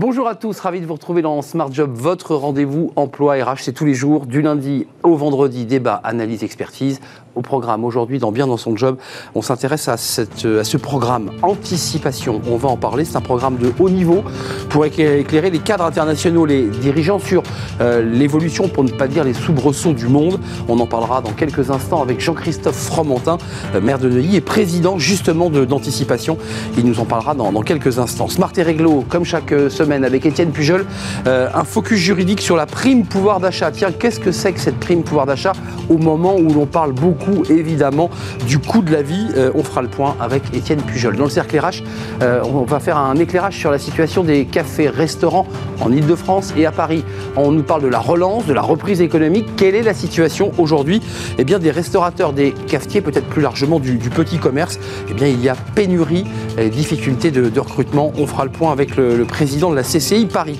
Bonjour à tous, ravi de vous retrouver dans Smart Job, votre rendez-vous emploi RH. C'est tous les jours, du lundi au vendredi, débat, analyse, expertise. Au programme aujourd'hui, dans Bien dans son job, on s'intéresse à, ce programme Anticipation. On va en parler. C'est un programme de haut niveau pour éclairer les cadres internationaux, les dirigeants sur euh, l'évolution, pour ne pas dire les soubresauts du monde. On en parlera dans quelques instants avec Jean-Christophe Fromentin, euh, maire de Neuilly et président justement d'Anticipation. Il nous en parlera dans, dans quelques instants. Smart et Réglo, comme chaque semaine avec Étienne Pujol. Euh, un focus juridique sur la prime pouvoir d'achat. Tiens, qu'est-ce que c'est que cette prime pouvoir d'achat au moment où l'on parle beaucoup, évidemment, du coût de la vie euh, On fera le point avec Étienne Pujol. Dans le cercle RH, euh, on va faire un éclairage sur la situation des cafés-restaurants en Ile-de-France et à Paris. On nous parle de la relance, de la reprise économique. Quelle est la situation aujourd'hui? Eh bien, des restaurateurs, des cafetiers, peut-être plus largement du, petit commerce. Eh bien, il y a pénurie et difficultés de, recrutement. On fera le point avec le, le président de la CCI Paris.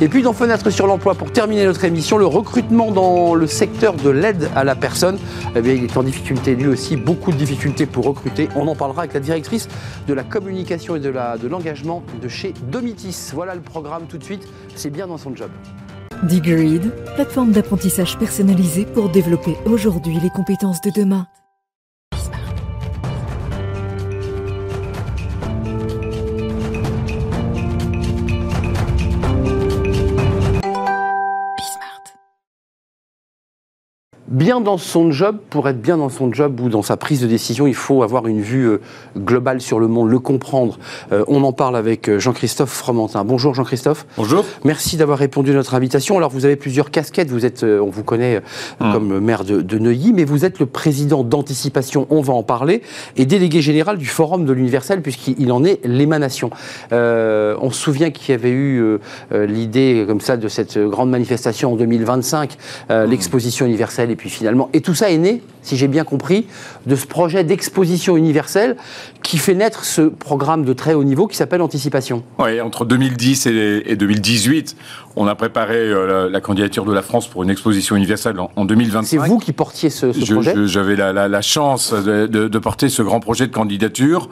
Et puis dans Fenêtre sur l'emploi, pour terminer notre émission, le recrutement dans le secteur de l'aide à la personne, eh bien, il est en difficulté lui aussi, beaucoup de difficultés pour recruter. On en parlera avec la directrice de la communication et de l'engagement de, chez Domitis. Voilà le programme tout de suite, c'est bien dans son job. Digreed, plateforme d'apprentissage personnalisée pour développer aujourd'hui les compétences de demain. Bien dans son job, pour être bien dans son job ou dans sa prise de décision, il faut avoir une vue euh, globale sur le monde, le comprendre. Euh, on en parle avec euh, Jean-Christophe Fromentin. Bonjour Jean-Christophe. Bonjour. Merci d'avoir répondu à notre invitation. Alors vous avez plusieurs casquettes, vous êtes, on vous connaît hum. comme maire de, de, Neuilly, mais vous êtes le président d'Anticipation, on va en parler, et délégué général du Forum de l'Universel, puisqu'il en est l'émanation. on se souvient qu'il y avait eu l'idée comme ça de cette grande manifestation en 2025, hum. l'exposition universelle puis finalement, et tout ça est né, si j'ai bien compris, de ce projet d'exposition universelle qui fait naître ce programme de très haut niveau qui s'appelle Anticipation. Oui, entre 2010 et, 2018, on a préparé euh, la, candidature de la France pour une exposition universelle en, 2025. C'est vous qui portiez ce, projet? J'avais la, chance de porter ce grand projet de candidature.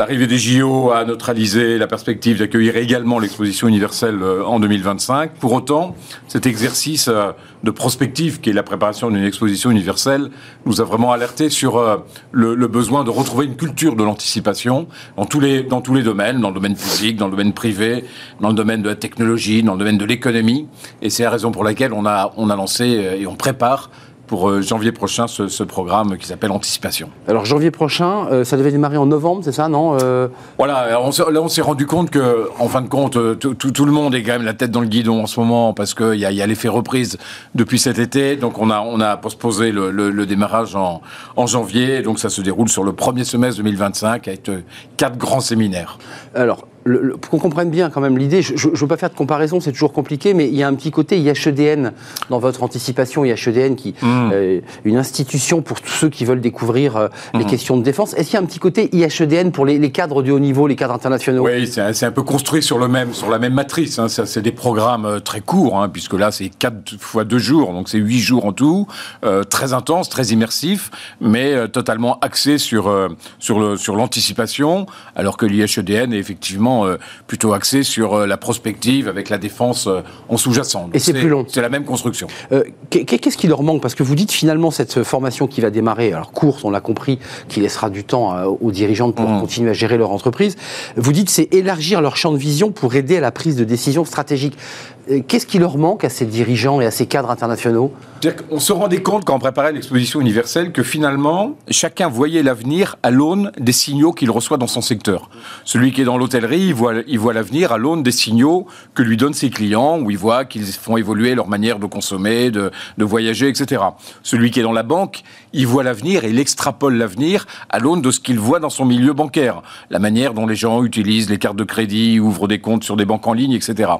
L'arrivée des JO a neutralisé la perspective d'accueillir également l'exposition universelle euh, en 2025. Pour autant, cet exercice euh, de prospective, qui est la préparation d'une exposition universelle, nous a vraiment alerté sur euh, le, besoin de retrouver une culture de l'anticipation dans tous les domaines, dans le domaine public, dans le domaine privé, dans le domaine de la technologie, dans le domaine de l'économie. Et c'est la raison pour laquelle on a on a lancé et on prépare pour euh, janvier prochain ce, programme qui s'appelle Anticipation. Alors janvier prochain, euh, ça devait démarrer en novembre, c'est ça, non euh? Voilà, là on s'est rendu compte que, en fin de compte, tout, le monde est quand même la tête dans le guidon en ce moment parce qu'il y a, l'effet reprise depuis cet été. Donc on a, on a postposé le, démarrage en, en, janvier. Donc ça se déroule sur le premier semestre 2025 avec quatre grands séminaires. Alors, pour qu'on comprenne bien quand même l'idée, je ne veux pas faire de comparaison, c'est toujours compliqué, mais il y a un petit côté IHEDN dans votre anticipation, IHEDN qui mmh. euh, une institution pour tous ceux qui veulent découvrir euh, les mmh. questions de défense. Est-ce qu'il y a un petit côté IHEDN pour les, cadres du haut niveau, les cadres internationaux? Oui, c'est un, peu construit sur, le même, sur la même matrice. Hein. C'est des programmes euh, très courts, hein, puisque là c'est 4 fois 2 jours, donc c'est 8 jours en tout, très intense, très immersif, mais totalement axé sur, sur l'anticipation, sur alors que l'IHEDN est effectivement euh, plutôt axé sur euh, la prospective avec la défense euh, en sous-jacent. Et c'est plus long. C'est la même construction. Qu'est-ce qui leur manque? Parce que vous dites finalement cette formation qui va démarrer, alors courte, on l'a compris, qui laissera du temps aux dirigeants pour mmh. continuer à gérer leur entreprise. Vous dites c'est élargir leur champ de vision pour aider à la prise de décision stratégique. Qu'est-ce qui leur manque à ces dirigeants et à ces cadres internationaux On se rendait compte quand on préparait l'exposition universelle que finalement, chacun voyait l'avenir à l'aune des signaux qu'il reçoit dans son secteur. Celui qui est dans l'hôtellerie, il voit, il voit l'avenir à l'aune des signaux que lui donnent ses clients, où il voit qu'ils font évoluer leur manière de consommer, de, de voyager, etc. Celui qui est dans la banque, il voit l'avenir et il extrapole l'avenir à l'aune de ce qu'il voit dans son milieu bancaire. La manière dont les gens utilisent les cartes de crédit, ouvrent des comptes sur des banques en ligne, etc.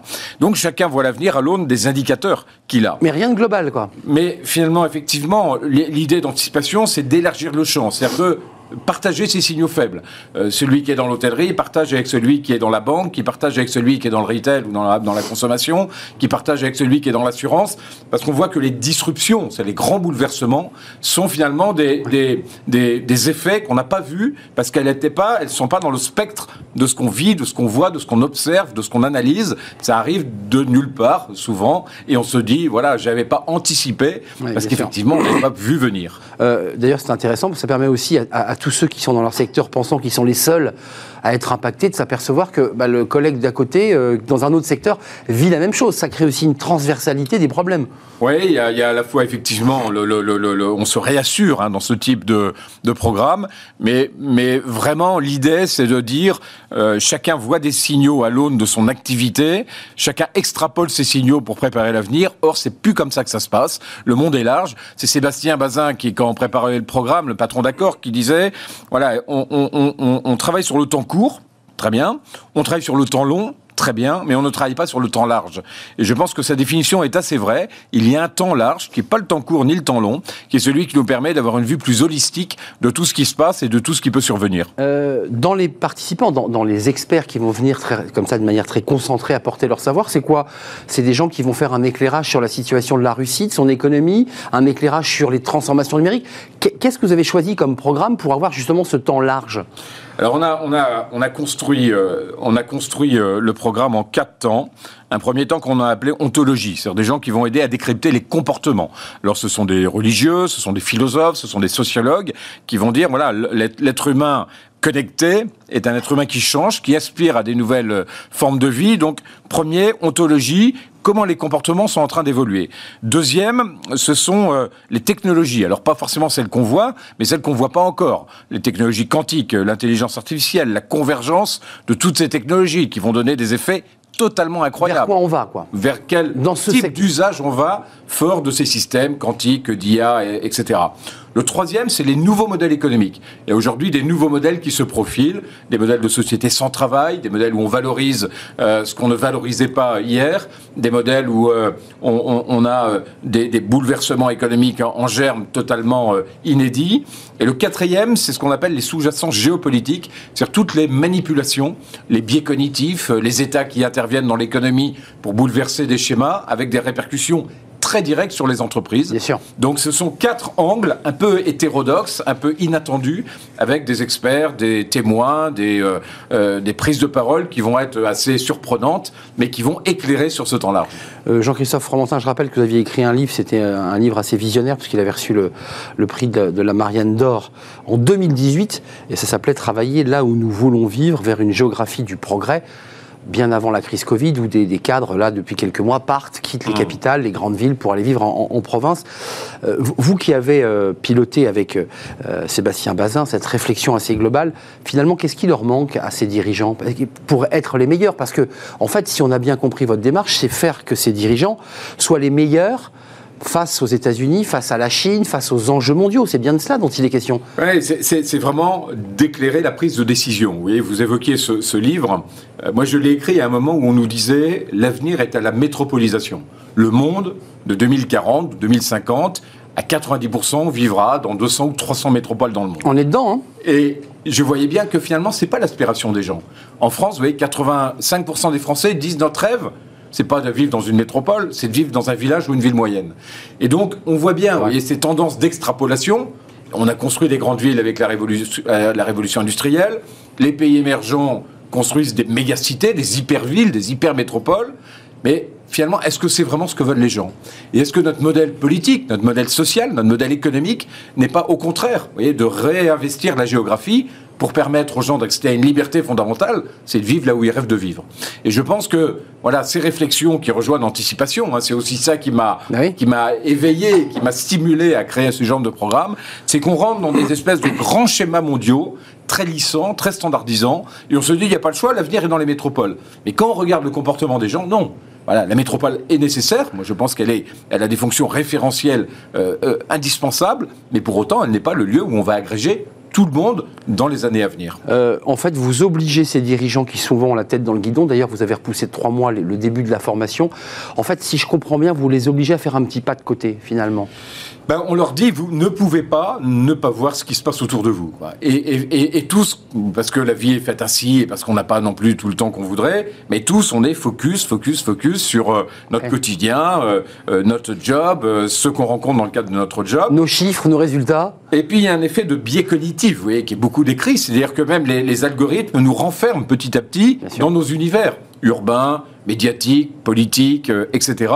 Donc chacun voit l'avenir à l'aune des indicateurs qu'il a. Mais rien de global, quoi. Mais finalement, effectivement, l'idée d'anticipation, c'est d'élargir le champ. C'est-à-dire que partager ces signaux faibles. Euh, celui qui est dans l'hôtellerie partage avec celui qui est dans la banque, qui partage avec celui qui est dans le retail ou dans la, dans la consommation, qui partage avec celui qui est dans l'assurance, parce qu'on voit que les disruptions, c'est les grands bouleversements, sont finalement des, des, des, des effets qu'on n'a pas vus parce qu'elles n'étaient pas, elles sont pas dans le spectre de ce qu'on vit, de ce qu'on voit, de ce qu'on observe, de ce qu'on analyse. Ça arrive de nulle part souvent, et on se dit voilà, j'avais pas anticipé parce qu'effectivement on n'avait pas vu venir. Euh, D'ailleurs, c'est intéressant parce que ça permet aussi à, à, à tous ceux qui sont dans leur secteur pensant qu'ils sont les seuls à être impactés de s'apercevoir que bah, le collègue d'à côté, euh, dans un autre secteur, vit la même chose. Ça crée aussi une transversalité des problèmes. Oui, il y, a, à la fois effectivement, le, le, le, on se réassure hein, dans ce type de, de programme, mais, mais vraiment l'idée c'est de dire euh, chacun voit des signaux à l'aune de son activité, chacun extrapole ces signaux pour préparer l'avenir. Or, c'est plus comme ça que ça se passe. Le monde est large. C'est Sébastien Bazin qui, quand on préparait le programme, le patron d'accord, qui disait voilà, on, on travaille sur le temps court, très bien. On travaille sur le temps long, très bien, mais on ne travaille pas sur le temps large. Et je pense que sa définition est assez vraie. Il y a un temps large, qui n'est pas le temps court ni le temps long, qui est celui qui nous permet d'avoir une vue plus holistique de tout ce qui se passe et de tout ce qui peut survenir. Euh, dans les participants, dans, les experts qui vont venir comme ça de manière très concentrée apporter leur savoir, c'est quoi? C'est des gens qui vont faire un éclairage sur la situation de la Russie, de son économie, un éclairage sur les transformations numériques. Qu'est-ce que vous avez choisi comme programme pour avoir justement ce temps large? Alors on a, on a, on a construit, euh, euh, le programme en quatre temps. Un premier temps qu'on a appelé ontologie, c'est-à-dire des gens qui vont aider à décrypter les comportements. Alors ce sont des religieux, ce sont des philosophes, ce sont des sociologues qui vont dire voilà l'être humain connecté est un être humain qui change, qui aspire à des nouvelles formes de vie. Donc, premier, ontologie, comment les comportements sont en train d'évoluer. Deuxième, ce sont euh, les technologies. Alors pas forcément celles qu'on voit, mais celles qu'on voit pas encore. Les technologies quantiques, l'intelligence artificielle, la convergence de toutes ces technologies qui vont donner des effets totalement incroyable. Vers quoi on va, quoi? Vers quel Dans ce type d'usage on va, fort de ces systèmes quantiques, d'IA, etc. Le troisième, c'est les nouveaux modèles économiques. Il y a aujourd'hui des nouveaux modèles qui se profilent, des modèles de société sans travail, des modèles où on valorise euh, ce qu'on ne valorisait pas hier, des modèles où euh, on, a euh, des, bouleversements économiques en, germe totalement inédits. Et le quatrième, c'est ce qu'on appelle les sous-jacents géopolitiques, c'est-à-dire toutes les manipulations, les biais cognitifs, les États qui interviennent dans l'économie pour bouleverser des schémas avec des répercussions très direct sur les entreprises. Bien sûr. Donc ce sont quatre angles un peu hétérodoxes, un peu inattendus, avec des experts, des témoins, des, euh, euh, des prises de parole qui vont être assez surprenantes, mais qui vont éclairer sur ce temps-là. Euh, Jean-Christophe Fromentin, je rappelle que vous aviez écrit un livre, c'était un livre assez visionnaire, puisqu'il avait reçu le, le prix de, de la Marianne d'Or en 2018, et ça s'appelait Travailler là où nous voulons vivre, vers une géographie du progrès bien avant la crise Covid, où des, des, cadres, là, depuis quelques mois, partent, quittent les capitales, les grandes villes pour aller vivre en, en, en province. Euh, vous qui avez euh, piloté avec euh, Sébastien Bazin cette réflexion assez globale, finalement, qu'est-ce qui leur manque à ces dirigeants pour être les meilleurs? Parce que, en fait, si on a bien compris votre démarche, c'est faire que ces dirigeants soient les meilleurs face aux États-Unis, face à la Chine, face aux enjeux mondiaux. C'est bien de cela dont il est question. C'est vraiment d'éclairer la prise de décision. Vous voyez, vous évoquiez ce, ce livre. Euh, moi, je l'ai écrit à un moment où on nous disait l'avenir est à la métropolisation. Le monde de 2040, 2050, à 90% vivra dans 200 ou 300 métropoles dans le monde. On est dedans, hein Et je voyais bien que finalement, c'est pas l'aspiration des gens. En France, vous voyez, 85% des Français disent notre rêve, c'est pas de vivre dans une métropole, c'est de vivre dans un village ou une ville moyenne. Et donc, on voit bien, vous voyez, ces tendances d'extrapolation. On a construit des grandes villes avec la révolution, euh, la révolution industrielle. Les pays émergents construisent des mégacités, des hypervilles, des hypermétropoles. Mais finalement, est-ce que c'est vraiment ce que veulent les gens? Et est-ce que notre modèle politique, notre modèle social, notre modèle économique n'est pas au contraire vous voyez, de réinvestir la géographie pour permettre aux gens d'accéder à une liberté fondamentale, c'est de vivre là où ils rêvent de vivre. Et je pense que voilà, ces réflexions qui rejoignent l'anticipation, hein, c'est aussi ça qui m'a oui. qui m'a éveillé, qui m'a stimulé à créer ce genre de programme, c'est qu'on rentre dans des espèces de grands schémas mondiaux très lissants, très standardisants, et on se dit il n'y a pas le choix, l'avenir est dans les métropoles. Mais quand on regarde le comportement des gens, non. Voilà, la métropole est nécessaire. Moi, je pense qu'elle est, elle a des fonctions référentielles euh, euh, indispensables, mais pour autant, elle n'est pas le lieu où on va agréger tout le monde dans les années à venir. Euh, en fait, vous obligez ces dirigeants qui souvent ont la tête dans le guidon, d'ailleurs vous avez repoussé trois mois le début de la formation, en fait, si je comprends bien, vous les obligez à faire un petit pas de côté, finalement. Ben, on leur dit, vous ne pouvez pas ne pas voir ce qui se passe autour de vous. Et, tous, parce que la vie est faite ainsi, et parce qu'on n'a pas non plus tout le temps qu'on voudrait, mais tous, on est focus, focus, focus sur euh, notre quotidien, euh, euh, notre job, ce qu'on rencontre dans le cadre de notre job. Nos chiffres, nos résultats. Et puis, il y a un effet de biais cognitif, vous voyez, qui est beaucoup décrit. C'est-à-dire que même les, les, algorithmes nous renferment petit à petit dans nos univers urbains, médiatiques, politiques, euh, etc.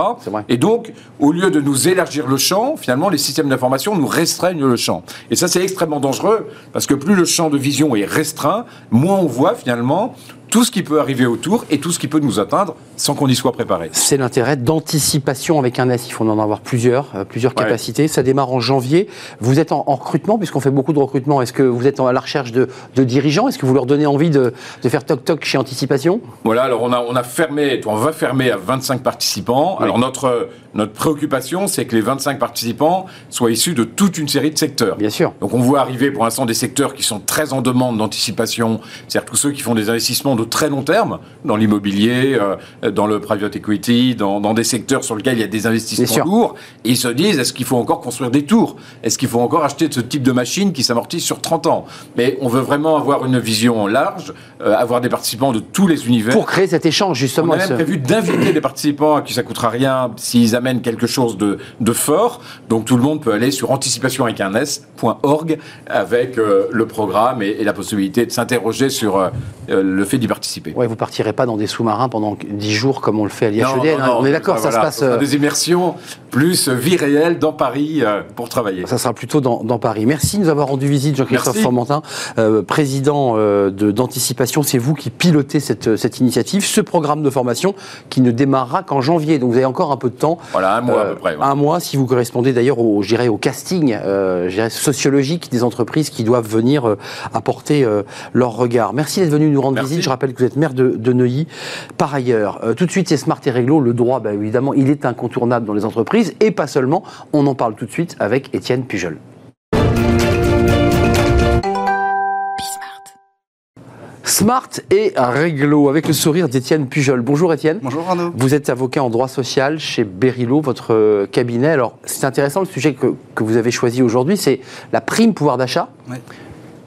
Et donc, au lieu de nous élargir le champ, finalement, les systèmes d'information nous restreignent le champ. Et ça, c'est extrêmement dangereux, parce que plus le champ de vision est restreint, moins on voit finalement tout ce qui peut arriver autour et tout ce qui peut nous atteindre sans qu'on y soit préparé. C'est l'intérêt d'anticipation avec un S. Il faut en avoir plusieurs, euh, plusieurs capacités. Ça démarre en janvier. Vous êtes en, recrutement, puisqu'on fait beaucoup de recrutement. Est-ce que vous êtes à la recherche de, dirigeants? Est-ce que vous leur donnez envie de, faire toc-toc chez Anticipation? Voilà, alors on a, on a fermé, on va fermer à 25 participants. Alors notre, notre préoccupation, c'est que les 25 participants soient issus de toute une série de secteurs. Bien sûr. Donc on voit arriver pour l'instant des secteurs qui sont très en demande d'anticipation, c'est-à-dire tous ceux qui font des investissements de très long terme dans l'immobilier, euh, dans le private equity, dans, des secteurs sur lesquels il y a des investissements lourds. Et ils se disent, est-ce qu'il faut encore construire des tours? Est-ce qu'il faut encore acheter ce type de machine qui s'amortit sur 30 ans? Mais on veut vraiment avoir une vision large, euh, avoir des participants de tous les univers. Pour créer cet échange, justement. On a même prévu d'inviter des participants à qui ça coûtera rien s'ils amènent quelque chose de, de, fort. Donc tout le monde peut aller sur anticipation avec un S.org avec euh, le programme et, la possibilité de s'interroger sur le fait d'y participer. Ouais, vous partirez pas dans des sous-marins pendant 10 jours comme on le fait à l'IHED. Hein. on est d'accord, ça se passe. Euh, des immersions plus vie réelle dans Paris euh, pour travailler. Ça sera plutôt dans, Paris. Merci de nous avoir rendu visite, Jean-Christophe Formentin, euh, président d'Anticipation. C'est vous qui pilotez cette, cette initiative, ce programme de formation qui ne démarrera qu'en janvier. Donc vous avez encore un peu de temps. Voilà, un mois à peu près. Un mois, si vous correspondez d'ailleurs au, au casting sociologique des entreprises qui doivent venir apporter leur regard. Merci d'être venu nous rendre visite. Je rappelle que vous êtes maire de, Neuilly. Par ailleurs, euh, tout de suite, c'est Smart et Réglo. Le droit, bah, évidemment, il est incontournable dans les entreprises et pas seulement. On en parle tout de suite avec Étienne Pujol. Smart et Réglo, avec le sourire d'Étienne Pujol. Bonjour Étienne. Bonjour Arnaud. Vous êtes avocat en droit social chez Berilo, votre euh, cabinet. Alors, c'est intéressant, le sujet que, que vous avez choisi aujourd'hui, c'est la prime pouvoir d'achat. Oui.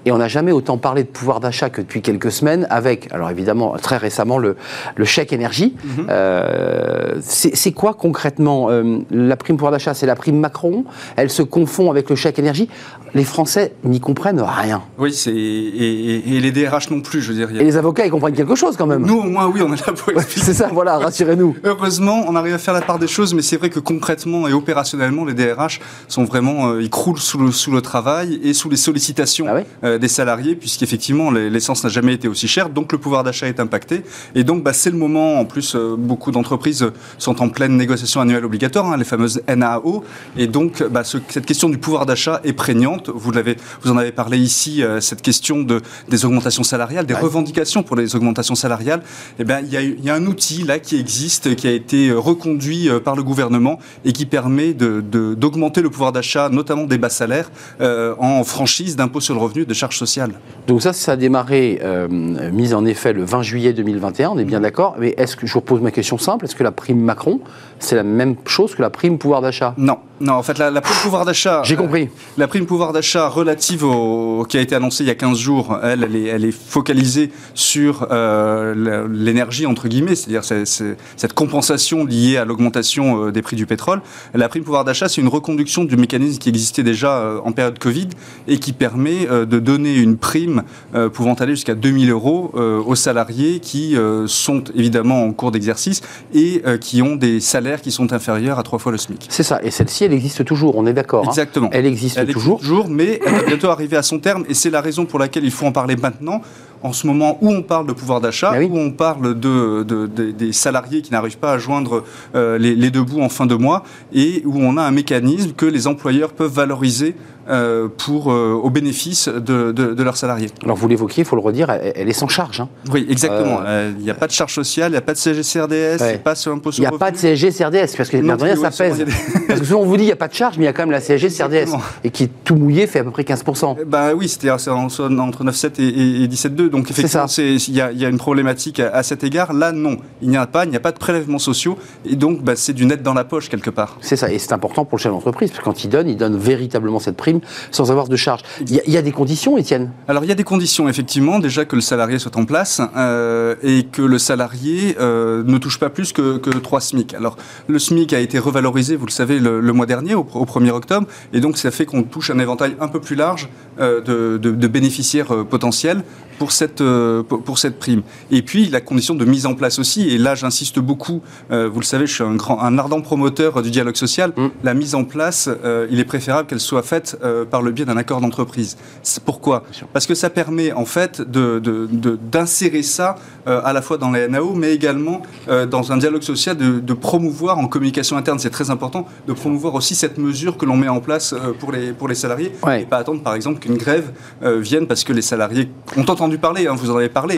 Et on n'a jamais autant parlé de pouvoir d'achat que depuis quelques semaines, avec, alors évidemment, très récemment, le, le chèque énergie. Mhm. Euh, c'est quoi concrètement euh, la prime pouvoir d'achat? C'est la prime Macron? Elle se confond avec le chèque énergie? Les Français n'y comprennent rien. Oui, et, et, les DRH non plus, je veux dire. Et les avocats, ils comprennent quelque chose quand même. Nous, au moins, oui, on est là pour expliquer. c'est ça, voilà, rassurez-nous. Heureusement, on arrive à faire la part des choses, mais c'est vrai que concrètement et opérationnellement, les DRH sont vraiment, euh, ils croulent sous le, sous le travail et sous les sollicitations. Ah des salariés, puisqu'effectivement l'essence n'a jamais été aussi chère, donc le pouvoir d'achat est impacté. Et donc bah, c'est le moment, en plus euh, beaucoup d'entreprises sont en pleine négociation annuelle obligatoire, hein, les fameuses NAO, et donc bah, cette question du pouvoir d'achat est prégnante. Vous, l'avez, vous en avez parlé ici, euh, cette question de, des augmentations salariales, des revendications pour les augmentations salariales. Et eh ben, il y, y, a un outil là qui existe, qui a été reconduit par le gouvernement et qui permet de, d'augmenter le pouvoir d'achat, notamment des bas salaires, en franchise d'impôt sur le revenu de charges sociales. Donc ça, ça a démarré, euh, mise en effet le 20 juillet 2021, on est bien d'accord. Mais est-ce que, je vous repose ma question simple, est-ce que la prime Macron, c'est la même chose que la prime pouvoir d'achat? Non. Non, en fait, la, prime pouvoir d'achat. J'ai compris. Euh, la prime pouvoir d'achat relative au, qui a été annoncée il y a 15 jours, elle, elle est, elle est focalisée sur euh, l'énergie, entre guillemets, c'est-à-dire cette compensation liée à l'augmentation euh, des prix du pétrole. La prime pouvoir d'achat, c'est une reconduction du mécanisme qui existait déjà en période Covid et qui permet de donner une prime pouvant aller jusqu'à 2000 euros aux salariés qui sont évidemment en cours d'exercice et qui ont des salaires qui sont inférieurs à trois fois le SMIC. C'est ça. Et celle-ci, elle existe toujours, on est d'accord. Hein. Exactement. elle existe toujours. toujours, mais elle va bientôt arriver à son terme et c'est la raison pour laquelle il faut en parler maintenant. En ce moment où on parle de pouvoir d'achat, où on parle de, des salariés qui n'arrivent pas à joindre les, les deux bouts en fin de mois, et où on a un mécanisme que les employeurs peuvent valoriser euh, pour, euh, au bénéfice de, de, leurs salariés. Alors vous l'évoquiez, il faut le redire, elle, est sans charge. Hein. Oui, exactement. Euh, il n'y a pas de charge sociale, il n'y a pas de CSG-CRDS, il pas sur Il n'y a pas de CSG-CRDS, parce que ça pèse. parce que souvent on vous dit qu'il n'y a pas de charge, mais il y a quand même la CSG-CRDS, et qui tout mouillé fait à peu près 15%. Eh bah oui, c'est-à-dire c'est entre 9,7 et, et 17,2. Donc effectivement, il y, y, a une problématique à, cet égard. Là, non, il n'y a pas, il n'y a pas de prélèvements sociaux, et donc bah, c'est du net dans la poche quelque part. C'est ça, et c'est important pour le chef d'entreprise, parce que quand il donne, il donne véritablement cette prime sans avoir de charge. Il y, a des conditions, Étienne? Alors il y a des conditions, effectivement, déjà que le salarié soit en place euh, et que le salarié euh, ne touche pas plus que, que 3 SMIC. Alors le SMIC a été revalorisé, vous le savez, le, mois dernier, au, 1er octobre, et donc ça fait qu'on touche un éventail un peu plus large euh, de, de, bénéficiaires potentiels pour cette, pour cette prime. Et puis la condition de mise en place aussi, et là j'insiste beaucoup, vous le savez, je suis un, grand, un ardent promoteur du dialogue social, mm. la mise en place, il est préférable qu'elle soit faite par le biais d'un accord d'entreprise. Pourquoi? Parce que ça permet en fait d'insérer de, ça euh, à la fois dans les NAO, mais également euh, dans un dialogue social, de, promouvoir en communication interne, c'est très important, de promouvoir aussi cette mesure que l'on met en place euh, pour, les, pour les salariés, et pas attendre par exemple qu'une grève vienne parce que les salariés ont entendu parler, hein, vous en avez parlé,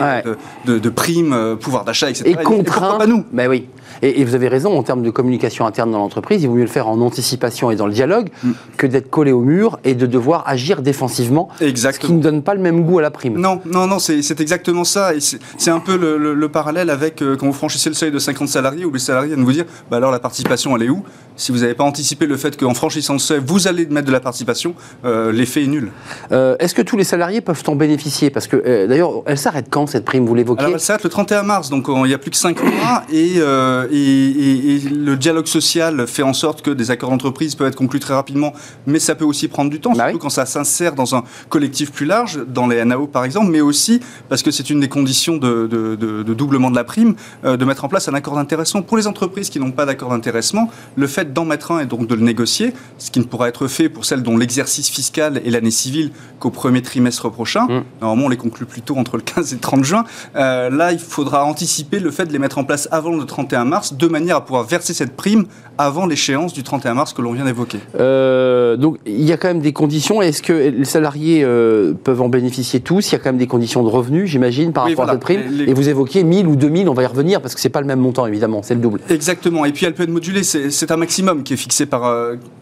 de, primes, pouvoir d'achat, etc. Et, contraint, pas nous Mais oui. Et, vous avez raison, en termes de communication interne dans l'entreprise, il vaut mieux le faire en anticipation et dans le dialogue mm. que d'être collé au mur et de devoir agir défensivement. Exactement. Ce qui ne donne pas le même goût à la prime. Non, non, non, c'est exactement ça. Et c'est un peu le, parallèle avec euh, quand vous franchissez le seuil de 50 salariés, où les salariés viennent vous dire bah alors la participation, elle est où? Si vous n'avez pas anticipé le fait qu'en franchissant le seuil, vous allez mettre de la participation, euh, l'effet est nul. Euh, est-ce que tous les salariés peuvent en bénéficier? Parce que d'ailleurs, elle s'arrête quand cette prime Vous l'évoquez Elle s'arrête le 31 mars, donc il n'y a plus que 5 mois. Et, et, le dialogue social fait en sorte que des accords d'entreprise peuvent être conclus très rapidement, mais ça peut aussi prendre du temps, bah surtout quand ça s'insère dans un collectif plus large, dans les NAO par exemple, mais aussi parce que c'est une des conditions de, doublement de la prime, euh, de mettre en place un accord d'intéressement. Pour les entreprises qui n'ont pas d'accord d'intéressement, le fait d'en mettre un et donc de le négocier, ce qui ne pourra être fait pour celles dont l'exercice fiscal et l'année civile qu'au premier trimestre prochain, mmh. normalement on les conclut plutôt entre le 15 et le 30 juin, euh, là il faudra anticiper le fait de les mettre en place avant le 31 mars, de manière à pouvoir verser cette prime avant l'échéance du 31 mars que l'on vient d'évoquer. Euh, donc il y a quand même des conditions. Est-ce que les salariés euh, peuvent en bénéficier tous? Il y a quand même des conditions de revenus, j'imagine, par rapport à cette prime. Et vous évoquiez 1000 ou 2000, on va y revenir parce que c'est pas le même montant évidemment, c'est le double. Exactement. Et puis elle peut être modulée. C'est un maximum qui est fixé par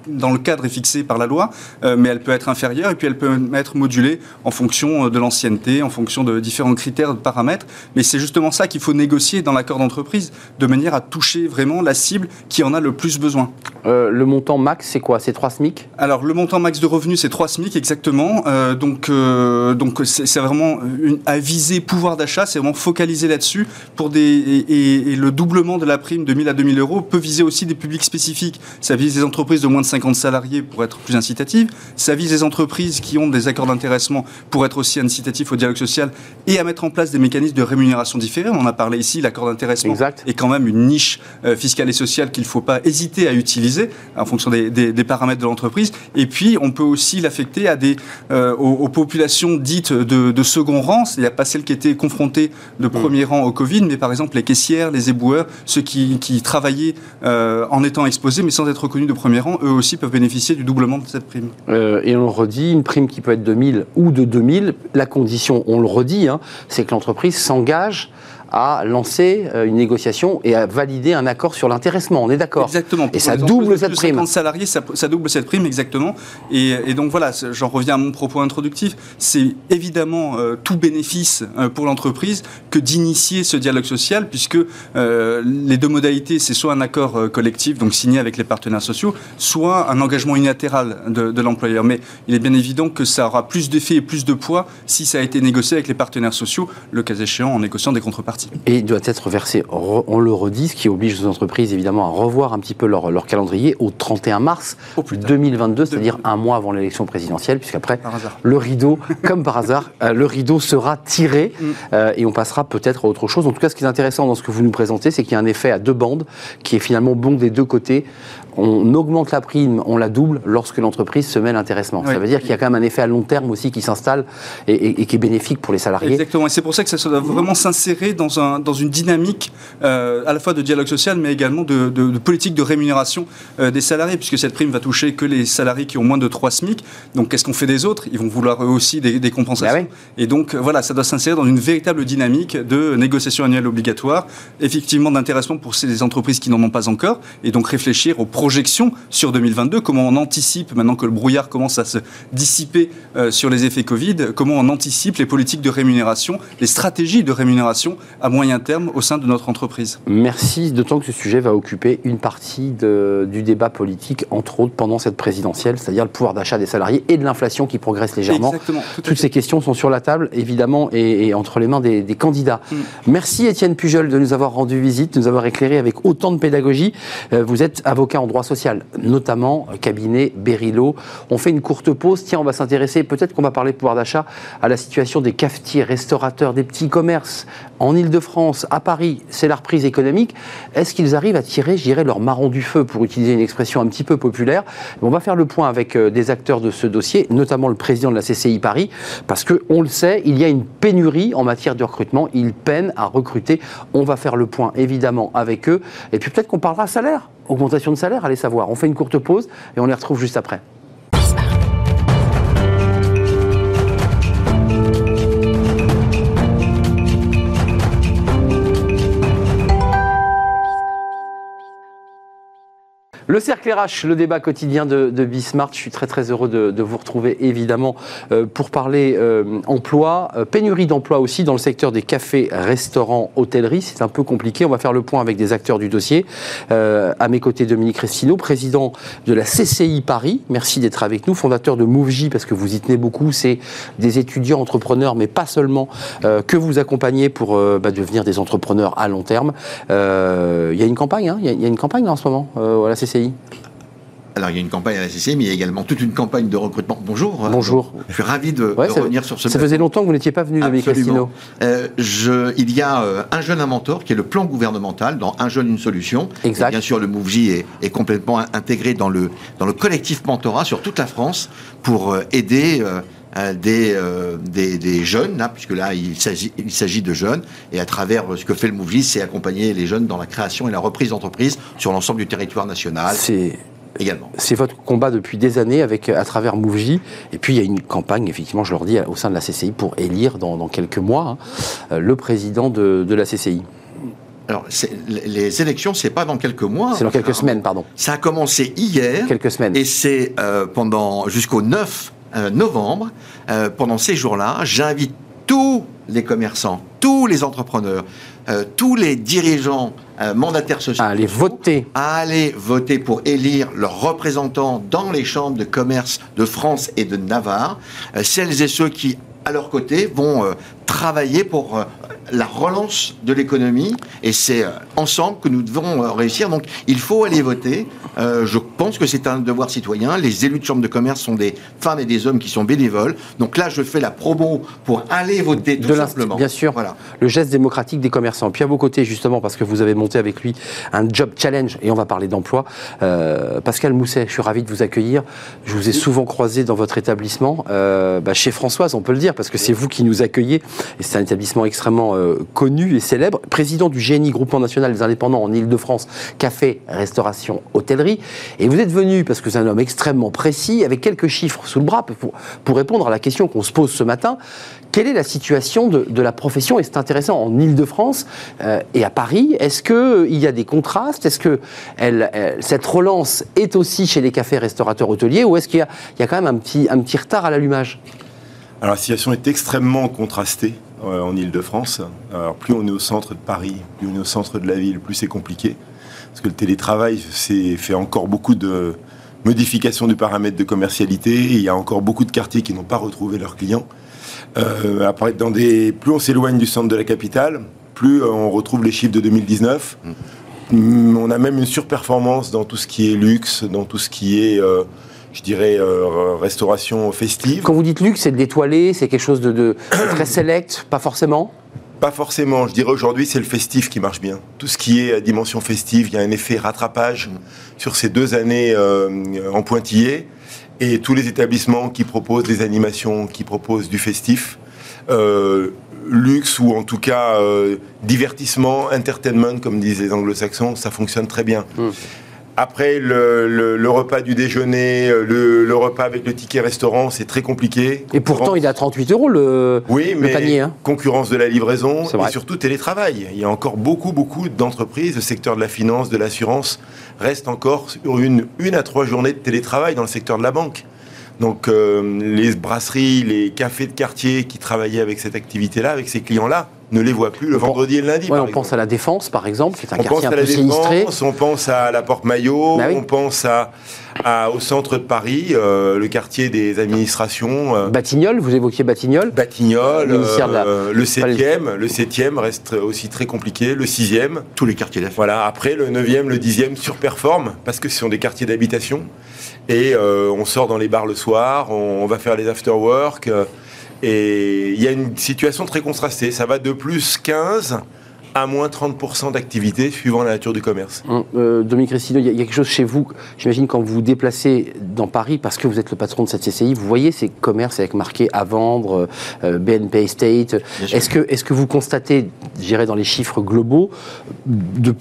dans le cadre est fixé par la loi, mais elle peut être inférieure et puis elle peut être modulée en fonction de l'ancienneté, en fonction de différents critères, de paramètres. Mais c'est justement ça qu'il faut négocier dans l'accord d'entreprise de manière à toucher vraiment la cible qui en a le plus besoin. Euh, le montant max, c'est quoi? C'est 3 SMIC? Alors, le montant max de revenus, c'est 3 SMIC, exactement. Euh, donc, euh, donc c'est vraiment une, à viser pouvoir d'achat, c'est vraiment focalisé là-dessus. Pour des, et, le doublement de la prime de 1000 à 2000 euros peut viser aussi des publics spécifiques. Ça vise des entreprises de moins de 50 salariés pour être plus incitatives. Ça vise des entreprises qui ont des accords d'intéressement pour être aussi incitatifs au dialogue social et à mettre en place des mécanismes de rémunération différés. On en a parlé ici, l'accord d'intéressement est quand même une niche fiscale et sociale qu'il ne faut pas hésiter à utiliser en fonction des, paramètres de l'entreprise. Et puis, on peut aussi l'affecter à des, euh, aux, populations dites de, second rang, c'est-à-dire pas celles qui étaient confrontées de mm. premier rang au Covid, mais par exemple les caissières, les éboueurs, ceux qui, travaillaient euh, en étant exposés mais sans être reconnus de premier rang, eux aussi peuvent bénéficier du doublement de cette prime. Euh, et on le redit, une prime qui peut être de 1000 ou de 2000, la condition, on le redit, hein, c'est que l'entreprise s'engage à lancer euh, une négociation et à valider un accord sur l'intéressement. On est d'accord Exactement. Et ça double cette prime. 50 salariés, ça, ça, double cette prime, exactement. Et, donc voilà, j'en reviens à mon propos introductif. C'est évidemment euh, tout bénéfice euh, pour l'entreprise que d'initier ce dialogue social, puisque les deux modalités, c'est soit un accord collectif, donc signé avec les partenaires sociaux, soit un engagement unilatéral de, de l'employeur. Mais il est bien évident que ça aura plus d'effet et plus de poids si ça a été négocié avec les partenaires sociaux, le cas échéant en négociant des contreparties. Et il doit être versé, on le redit, ce qui oblige les entreprises évidemment à revoir un petit peu leur, leur calendrier au 31 mars 2022, c'est-à-dire un mois avant l'élection présidentielle, puisqu'après le rideau, comme par hasard, euh, le rideau sera tiré mm. euh, et on passera peut-être à autre chose. En tout cas, ce qui est intéressant dans ce que vous nous présentez, c'est qu'il y a un effet à deux bandes qui est finalement bon des deux côtés on augmente la prime, on la double lorsque l'entreprise se met l'intéressement. Ça veut dire qu'il y a quand même un effet à long terme aussi qui s'installe et, qui est bénéfique pour les salariés. Exactement, et c'est pour ça que ça doit vraiment s'insérer dans, un, dans une dynamique euh, à la fois de dialogue social, mais également de, politique de rémunération euh, des salariés, puisque cette prime va toucher que les salariés qui ont moins de 3 SMIC. Donc qu'est-ce qu'on fait des autres? Ils vont vouloir eux aussi des, compensations. Bah et donc voilà, ça doit s'insérer dans une véritable dynamique de négociation annuelle obligatoire, effectivement d'intéressement pour ces entreprises qui n'en ont pas encore, et donc réfléchir aux projections sur 2022, comment on anticipe, maintenant que le brouillard commence à se dissiper euh, sur les effets Covid, comment on anticipe les politiques de rémunération, les stratégies de rémunération à moyen terme au sein de notre entreprise? Merci, d'autant que ce sujet va occuper une partie du débat politique, entre autres pendant cette présidentielle, c'est-à-dire le pouvoir d'achat des salariés et de l'inflation qui progresse légèrement. Exactement, Toutes ces questions sont sur la table, évidemment, et, entre les mains des, candidats. Mm. Merci Étienne Pujol de nous avoir rendu visite, de nous avoir éclairé avec autant de pédagogie. Euh, vous êtes avocat en droit social, notamment euh, cabinet Berilo. On fait une courte pause. Tiens, on va s'intéresser, peut-être qu'on va parler pouvoir d'achat, à la situation des cafetiers, restaurateurs, des petits commerces en Ile-de-France, à Paris. C'est la reprise économique. Est-ce qu'ils arrivent à tirer, je dirais, leur marron du feu, pour utiliser une expression un petit peu populaire? On va faire le point avec euh, des acteurs de ce dossier, notamment le président de la CCI Paris, parce qu'on le sait, il y a une pénurie en matière de recrutement. Ils peinent à recruter. On va faire le point, évidemment, avec eux. Et puis peut-être qu'on parlera salaire, augmentation de salaire, allez savoir. On fait une courte pause et on les retrouve juste après. Le cercle RH, le débat quotidien de, de Bismart. Je suis très très heureux de, vous retrouver évidemment euh, pour parler euh, emploi, euh, pénurie d'emploi aussi dans le secteur des cafés, restaurants, hôtellerie. C'est un peu compliqué. On va faire le point avec des acteurs du dossier. à mes côtés, Dominique Restino, président de la CCI Paris. Merci d'être avec nous, fondateur de MoveJ parce que vous y tenez beaucoup. C'est des étudiants entrepreneurs, mais pas seulement, que vous accompagnez pour bah, devenir des entrepreneurs à long terme. Il y a une campagne, hein. il y, a une campagne en ce moment à la CCI. Alors, il y a une campagne à la CCI, mais il y a également toute une campagne de recrutement. Bonjour. Bonjour. Je suis ravi de, revenir sur ce Ça faisait longtemps que vous n'étiez pas venu, Dominique Castino. Euh, il y a euh, un jeune inventeur qui est le plan gouvernemental dans Un jeune, une solution. Exact. bien sûr, le MoveJ est, complètement intégré dans le, dans le collectif mentorat sur toute la France pour euh, aider. des, des, jeunes, là, puisque là, il s'agit de jeunes. Et à travers ce que fait le MoveJ, c'est accompagner les jeunes dans la création et la reprise d'entreprise sur l'ensemble du territoire national. C'est également. C'est votre combat depuis des années avec, à travers MoveJ. Et puis, il y a une campagne, effectivement, je leur dis, au sein de la CCI pour élire dans, quelques mois hein, le président de, la CCI. Alors, les élections, c'est pas dans quelques mois. C'est dans quelques semaines, pardon. Ça a commencé hier. Quelques semaines. Et c'est euh, pendant jusqu'au 9 euh, novembre. Euh, pendant ces jours-là, j'invite tous les commerçants, tous les entrepreneurs, euh, tous les dirigeants mandataires sociaux à aller voter, à aller voter pour élire leurs représentants dans les chambres de commerce de France et de Navarre, celles et ceux qui à leur côté vont travailler pour la relance de l'économie et c'est euh, ensemble que nous devons euh, réussir. Donc il faut aller voter. Euh, je pense que c'est un devoir citoyen. Les élus de chambre de commerce sont des femmes et des hommes qui sont bénévoles. Donc là, je fais la promo pour aller voter tout de simplement. Bien sûr. Voilà. Le geste démocratique des commerçants. Puis à vos côtés, justement, parce que vous avez monté avec lui un job challenge et on va parler d'emploi. Pascal Mousset, je suis ravi de vous accueillir. Je vous ai souvent croisé dans votre établissement, bah, chez Françoise, on peut le dire, parce que c'est vous qui nous accueillez. Et c'est un établissement extrêmement euh, connu et célèbre, président du GNI, Groupement National des Indépendants en Ile-de-France, café, restauration, hôtellerie. Et vous êtes venu, parce que c'est un homme extrêmement précis, avec quelques chiffres sous le bras, pour, répondre à la question qu'on se pose ce matin. Quelle est la situation de, la profession? Et c'est intéressant, en Ile-de-France euh, et à Paris, est-ce qu'il euh, y a des contrastes? Est-ce que cette relance est aussi chez les cafés, restaurateurs, hôteliers Ou est-ce qu'il y, a quand même un petit, un petit retard à l'allumage? Alors la situation est extrêmement contrastée. Euh, en Ile-de-France. Alors plus on est au centre de Paris, plus on est au centre de la ville, plus c'est compliqué. Parce que le télétravail fait encore beaucoup de modifications du paramètre de commercialité. il y a encore beaucoup de quartiers qui n'ont pas retrouvé leurs clients. Euh, après, dans des, plus on s'éloigne du centre de la capitale, plus on retrouve les chiffres de 2019. Mm, on a même une surperformance dans tout ce qui est luxe, dans tout ce qui est euh, je dirais, euh, restauration festive. Quand vous dites luxe, c'est de l'étoilé, c'est quelque chose de, très select, pas forcément? Pas forcément. Je dirais aujourd'hui, c'est le festif qui marche bien. Tout ce qui est dimension festive, il y a un effet rattrapage sur ces deux années en pointillé. Et tous les établissements qui proposent des animations, qui proposent du festif, luxe ou en tout cas divertissement, entertainment, comme disent les anglo-saxons, ça fonctionne très bien. Hmm. Après, le, repas du déjeuner, euh, le, repas avec le ticket restaurant, c'est très compliqué. Et pourtant, il est à 38 euros le, oui, mais panier. Hein. Concurrence de la livraison et surtout télétravail. Il y a encore beaucoup, beaucoup d'entreprises, le secteur de la finance, de l'assurance, reste encore sur une, une à trois journées de télétravail dans le secteur de la banque. Donc euh, les brasseries, les cafés de quartier qui travaillaient avec cette activité-là, avec ces clients-là, ne les voient plus le vendredi et le lundi. on pense à la Défense, par exemple, qui est un on quartier pense à un la peu sinistré. On pense à la Porte Maillot, bah on pense à, au centre de Paris, euh, le quartier des administrations. Euh, Batignolles, vous évoquiez Batignolles. Batignolles, euh, le 7e, le 7e reste aussi très compliqué, le 6e. Tous les quartiers d'affaires. Voilà, après le 9e, le 10e surperforment parce que ce sont des quartiers d'habitation. Et on sort dans les bars le soir, on, va faire les after-work. Et il y a une situation très contrastée. Ça va de plus 15 à moins 30% d'activité suivant la nature du commerce. Hum, euh, Dominique Restino, il y, a quelque chose chez vous, j'imagine quand vous vous déplacez dans Paris, parce que vous êtes le patron de cette CCI, vous voyez ces commerces avec marqué à vendre, euh, BNP Estate. Est-ce que, est que vous constatez, j'irai dans les chiffres globaux, de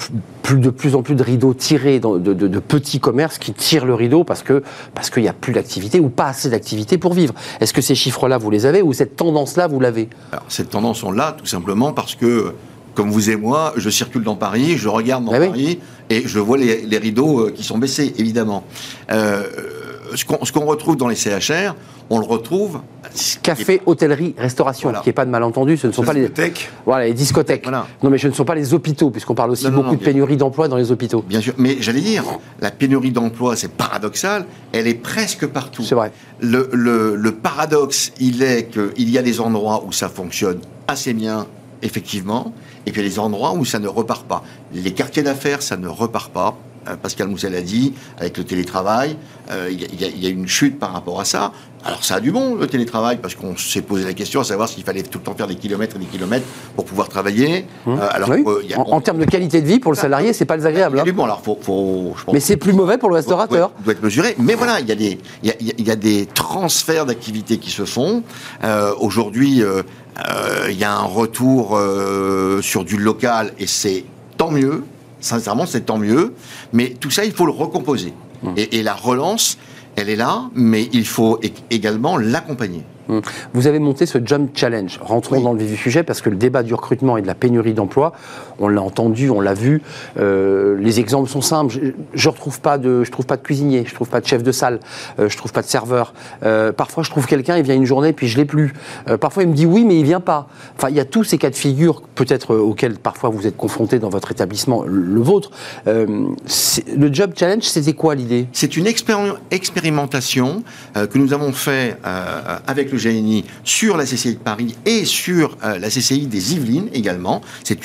plus, de plus en plus de rideaux tirés, de, de, petits commerces qui tirent le rideau parce qu'il parce qu'il n'y a plus d'activité ou pas assez d'activité pour vivre? Est-ce que ces chiffres-là, vous les avez ou cette tendance-là, vous l'avez? Cette tendance, on l'a tout simplement parce que comme vous et moi, je circule dans Paris, je regarde dans ah Paris et je vois les, rideaux euh, qui sont baissés, évidemment. Euh, ce qu'on retrouve dans les CHR, on le retrouve. Café, hôtellerie, restauration, qui n'est pas de malentendu, ce ne sont pas les voilà les discothèques. Non, mais ce ne sont pas les hôpitaux, puisqu'on parle aussi beaucoup de pénurie d'emploi dans les hôpitaux. Bien sûr, mais j'allais dire, la pénurie d'emploi, c'est paradoxal, elle est presque partout. C'est vrai. Le, le paradoxe, il est qu'il y a des endroits où ça fonctionne assez bien, effectivement, et puis des endroits où ça ne repart pas. Les quartiers d'affaires, ça ne repart pas. Euh, Pascal Moussel a dit, avec le télétravail, euh, il y, a une chute par rapport à ça. Alors ça a du bon, le télétravail, parce qu'on s'est posé la question à savoir s'il fallait tout le temps faire des kilomètres et des kilomètres pour pouvoir travailler. Mmh. Euh, alors, en, termes de qualité de vie, pour le salarié, c'est pas désagréable. Hein. du bon, alors faut, Mais c'est plus mauvais pour le restaurateur. Doit, doit être mesuré. Mais voilà, il y a des, y a, des transferts d'activités qui se font. Aujourd'hui, il y a un retour sur du local et c'est tant mieux. Sincèrement, c'est tant mieux. Mais tout ça, il faut le recomposer. Mmh. Et, et, la relance, elle est là, mais il faut également l'accompagner. Hum. Vous avez monté ce Jump Challenge. Rentrons dans le vif du sujet parce que le débat du recrutement et de la pénurie d'emploi, on l'a entendu, on l'a vu. Euh, les exemples sont simples. Je, ne retrouve pas de, je trouve pas de cuisinier, je trouve pas de chef de salle, euh, je trouve pas de serveur. Euh, parfois, je trouve quelqu'un, il vient une journée puis je l'ai plus. parfois, il me dit oui, mais il vient pas. Enfin, il y a tous ces cas de figure, peut-être auxquels parfois vous êtes confrontés dans votre établissement, le vôtre. le Job Challenge, c'était quoi l'idée? C'est une expérimentation que nous avons fait avec le Sur la CCI de Paris et sur euh, la CCI des Yvelines également. C'est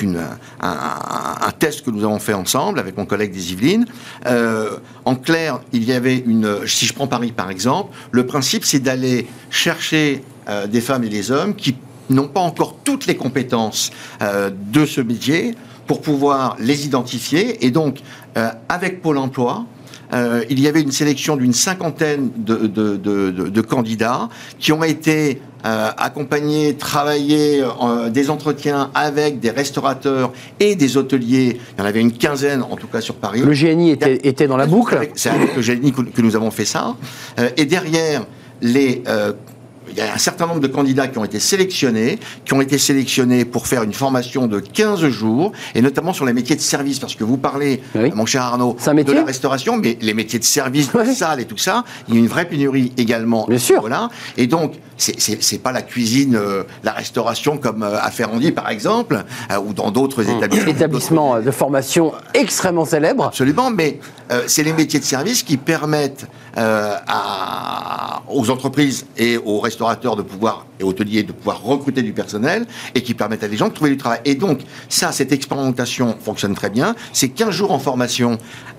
un, test que nous avons fait ensemble avec mon collègue des Yvelines. Euh, en clair, il y avait une. Si je prends Paris par exemple, le principe c'est d'aller chercher euh, des femmes et des hommes qui n'ont pas encore toutes les compétences de ce métier pour pouvoir les identifier et donc avec Pôle Emploi euh, il y avait une sélection d'une cinquantaine de, candidats qui ont été euh, accompagnés, travaillés, euh, des entretiens avec des restaurateurs et des hôteliers. Il y en avait une quinzaine, en tout cas sur Paris. Le GNI était, dans la boucle C'est avec le GNI que, nous avons fait ça. et derrière, les il y a un certain nombre de candidats qui ont été sélectionnés, qui ont été sélectionnés pour faire une formation de 15 jours, et notamment sur les métiers de service, parce que vous parlez, mon cher Arnaud, de la restauration, mais les métiers de service, de salle et tout ça, il y a une vraie pénurie également. Bien sûr. Voilà. Et donc, c'est pas la cuisine, euh, la restauration comme euh, à Ferrandi, par exemple, euh, ou dans d'autres mmh. établissements. Établissements de formation extrêmement célèbres. Absolument, mais c'est les métiers de service qui permettent à, aux entreprises et aux de pouvoir, et hôteliers de pouvoir recruter du personnel et qui permettent à des gens de trouver du travail. Et donc, ça, cette expérimentation fonctionne très bien. C'est 15 jours en formation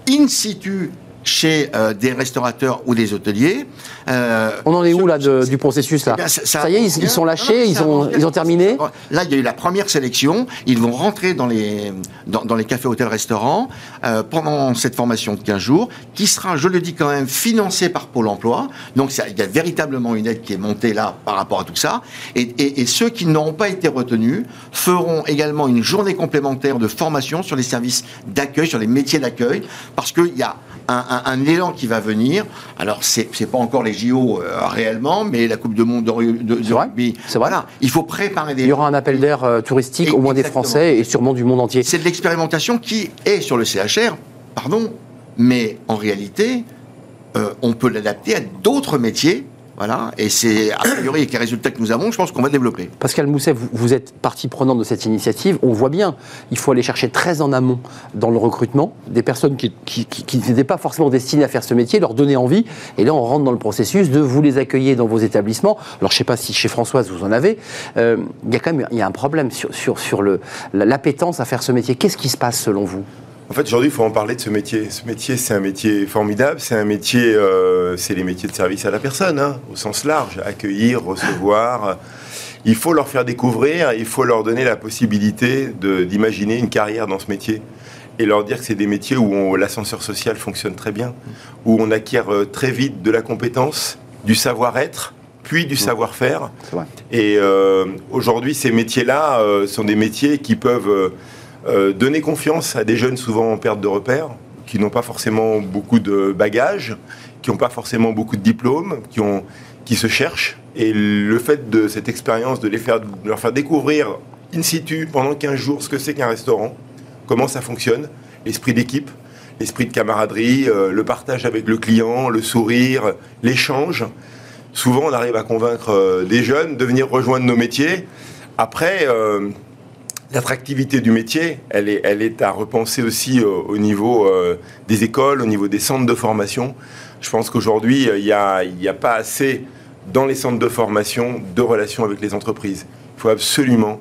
in situ chez euh, des restaurateurs ou des hôteliers. Euh, On en est où là du processus là eh ça, y est, ils, sont lâchés, ils, ont, ils ont terminé Là, il y a eu la première sélection. Ils vont rentrer dans les, dans, les cafés, hôtels, restaurants euh, pendant cette formation de 15 jours, qui sera, je le dis quand même, financée par Pôle emploi. Donc il y a véritablement une aide qui est montée là par rapport à tout ça. Et, et ceux qui n'auront pas été retenus feront également une journée complémentaire de formation sur les services d'accueil, sur les métiers d'accueil, parce qu'il y a un, élan qui va venir. Alors, c'est pas encore les JO euh, réellement, mais la Coupe du Monde de, rugby. C'est vrai. Voilà, il faut préparer des. Il y aura un appel d'air euh, touristique, au moins des Français et sûrement du monde entier. C'est de l'expérimentation qui est sur le CHR, pardon, mais en réalité, euh, on peut l'adapter à d'autres métiers voilà, et c'est a priori avec les résultats que nous avons, je pense qu'on va développer. Pascal Mousset, vous, êtes partie prenante de cette initiative. On voit bien, il faut aller chercher très en amont dans le recrutement des personnes qui, n'étaient pas forcément destinées à faire ce métier, leur donner envie. Et là, on rentre dans le processus de vous les accueillir dans vos établissements. Alors, je ne sais pas si chez Françoise vous en avez. Euh, il y a quand même y a un problème sur, sur, sur l'appétence à faire ce métier. Qu'est-ce qui se passe selon vous? En fait, aujourd'hui, il faut en parler de ce métier. Ce métier, c'est un métier formidable. C'est un métier, euh, c'est les métiers de service à la personne, hein, au sens large. Accueillir, recevoir. Il faut leur faire découvrir, il faut leur donner la possibilité d'imaginer une carrière dans ce métier. Et leur dire que c'est des métiers où l'ascenseur social fonctionne très bien, où on acquiert euh, très vite de la compétence, du savoir-être, puis du savoir-faire. Et euh, aujourd'hui, ces métiers-là sont des métiers qui peuvent euh, donner confiance à des jeunes souvent en perte de repères, qui n'ont pas forcément beaucoup de bagages, qui n'ont pas forcément beaucoup de diplômes, qui, se cherchent. Et le fait de cette expérience, de, les faire, leur faire découvrir in situ pendant 15 jours ce que c'est qu'un restaurant, comment ça fonctionne, l'esprit d'équipe, l'esprit de camaraderie, euh, le partage avec le client, le sourire, l'échange. Souvent, on arrive à convaincre euh, des jeunes de venir rejoindre nos métiers. Après, L'attractivité du métier, elle est, elle est à repenser aussi au, niveau euh, des écoles, au niveau des centres de formation. Je pense qu'aujourd'hui, il n'y a, a pas assez dans les centres de formation de relations avec les entreprises. Il faut absolument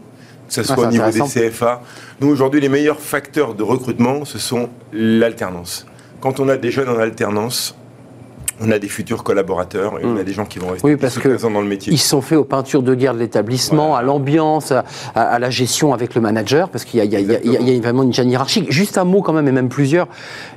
que ce ah, soit au niveau des CFA. Nous, aujourd'hui, les meilleurs facteurs de recrutement, ce sont l'alternance. Quand on a des jeunes en alternance, on a des futurs collaborateurs et on a hmm. des gens qui vont rester oui, parce que dans le métier. Ils sont faits aux peintures de guerre de l'établissement, à l'ambiance, à, la gestion avec le manager, parce qu'il y, a vraiment une chaîne hiérarchique. Juste un mot quand même, et même plusieurs.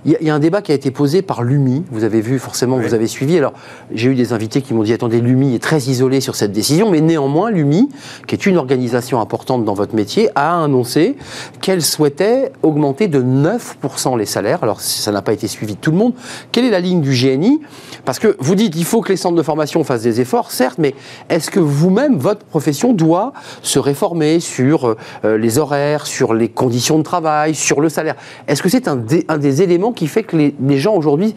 Il y, a un débat qui a été posé par l'UMI. Vous avez vu, forcément, vous avez suivi. Alors, j'ai eu des invités qui m'ont dit attendez, l'UMI est très isolé sur cette décision, mais néanmoins, l'UMI, qui est une organisation importante dans votre métier, a annoncé qu'elle souhaitait augmenter de 9% les salaires. Alors, ça n'a pas été suivi de tout le monde. Quelle est la ligne du GNI parce que vous dites, il faut que les centres de formation fassent des efforts, certes, mais est-ce que vous-même, votre profession doit se réformer sur euh, les horaires, sur les conditions de travail, sur le salaire? Est-ce que c'est un, des éléments qui fait que les, gens aujourd'hui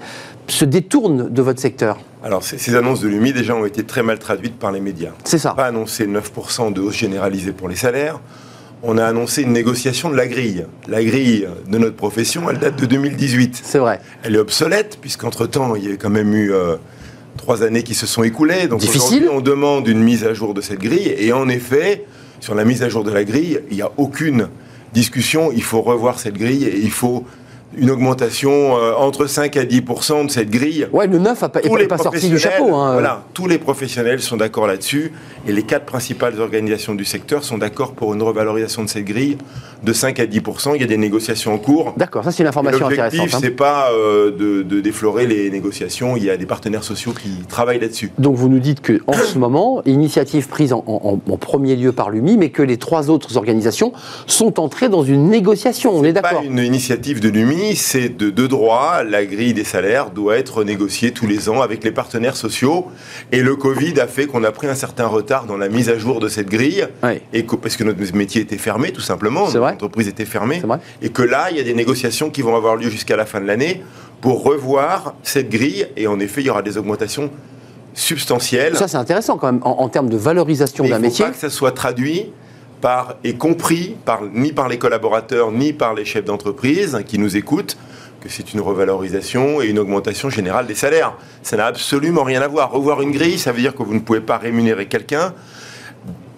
se détournent de votre secteur? Alors, ces, annonces de l'UMI, déjà, ont été très mal traduites par les médias. C'est ça. On pas annoncé 9% de hausse généralisée pour les salaires on a annoncé une négociation de la grille. La grille de notre profession, elle date de 2018. C'est vrai. Elle est obsolète, puisqu'entre-temps, il y a quand même eu euh, trois années qui se sont écoulées. Donc aujourd'hui, on demande une mise à jour de cette grille. Et en effet, sur la mise à jour de la grille, il n'y a aucune discussion. Il faut revoir cette grille et il faut une augmentation euh, entre 5 à 10% de cette grille. Ouais, le 9 n'est pas, sorti du chapeau. Hein. Voilà, tous les professionnels sont d'accord là-dessus et les quatre principales organisations du secteur sont d'accord pour une revalorisation de cette grille de 5 à 10% Il y a des négociations en cours. D'accord, ça c'est une information intéressante. L'objectif, hein. c'est pas euh, de, déflorer les négociations. Il y a des partenaires sociaux qui travaillent là-dessus. Donc vous nous dites que en ce moment, initiative prise en, en, premier lieu par l'UMI, mais que les trois autres organisations sont entrées dans une négociation. On est, d'accord. Pas une initiative de l'UMI c'est de, de droit. La grille des salaires doit être négociée tous les ans avec les partenaires sociaux. Et le Covid a fait qu'on a pris un certain retard dans la mise à jour de cette grille. Et parce que notre métier était fermé, tout simplement. Notre entreprise était fermée. Et que là, il y a des négociations qui vont avoir lieu jusqu'à la fin de l'année pour revoir cette grille. Et en effet, il y aura des augmentations substantielles. Ça, c'est intéressant quand même, en, termes de valorisation d'un métier. Il faut pas que ça soit traduit par, et compris par, ni par les collaborateurs ni par les chefs d'entreprise qui nous écoutent que c'est une revalorisation et une augmentation générale des salaires. Ça n'a absolument rien à voir. Revoir une grille, ça veut dire que vous ne pouvez pas rémunérer quelqu'un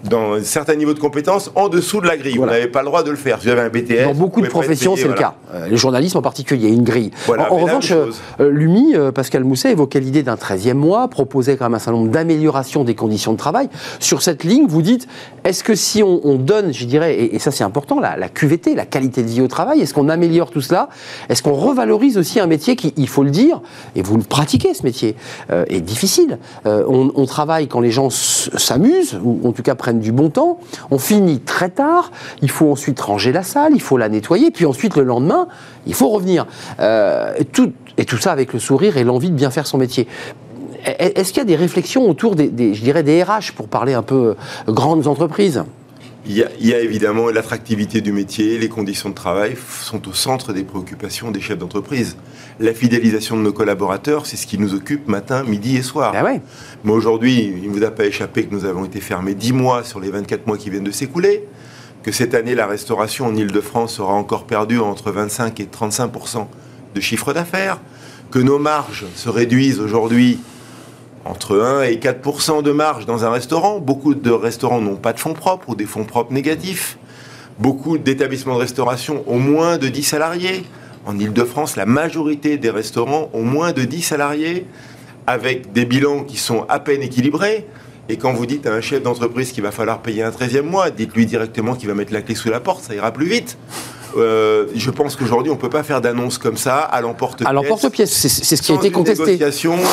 dans un certain niveau de compétences en dessous de la grille. Vous n'avez pas le droit de le faire. Si vous avez un BTS. Dans beaucoup de professions, c'est le cas. Euh, les journalistes en particulier, il y a une grille. en, revanche, euh, l'UMI, euh, Pascal Mousset évoquait l'idée d'un 13e mois, proposait quand même un certain nombre d'améliorations des conditions de travail. Sur cette ligne, vous dites, est-ce que si on, donne, je dirais, et, ça c'est important, la, la, QVT, la qualité de vie au travail, est-ce qu'on améliore tout cela? Est-ce qu'on revalorise aussi un métier qui, il faut le dire, et vous le pratiquez ce métier, est difficile. On, on, travaille quand les gens s'amusent, ou en tout cas prennent du bon temps. On finit très tard. Il faut ensuite ranger la salle, il faut la nettoyer, puis ensuite le lendemain, il faut revenir. Euh, et, tout, et tout ça avec le sourire et l'envie de bien faire son métier. Est-ce qu'il y a des réflexions autour des, je dirais, des RH pour parler un peu euh, grandes entreprises? Il y, a, il y, a, évidemment l'attractivité du métier, les conditions de travail sont au centre des préoccupations des chefs d'entreprise. La fidélisation de nos collaborateurs, c'est ce qui nous occupe matin, midi et soir. Ah ouais. Mais aujourd'hui, il ne vous a pas échappé que nous avons été fermés 10 mois sur les 24 mois qui viennent de s'écouler, que cette année, la restauration en Ile-de-France aura encore perdu entre 25 et 35% de chiffre d'affaires, que nos marges se réduisent aujourd'hui entre 1 et 4% de marge dans un restaurant. Beaucoup de restaurants n'ont pas de fonds propres ou des fonds propres négatifs. Beaucoup d'établissements de restauration ont moins de 10 salariés. En Ile-de-France, la majorité des restaurants ont moins de 10 salariés, avec des bilans qui sont à peine équilibrés. Et quand vous dites à un chef d'entreprise qu'il va falloir payer un 13e mois, dites-lui directement qu'il va mettre la clé sous la porte, ça ira plus vite. Euh, je pense qu'aujourd'hui, on ne peut pas faire d'annonce comme ça à l'emporte-pièce. À l'emporte-pièce, c'est ce qui a été contesté.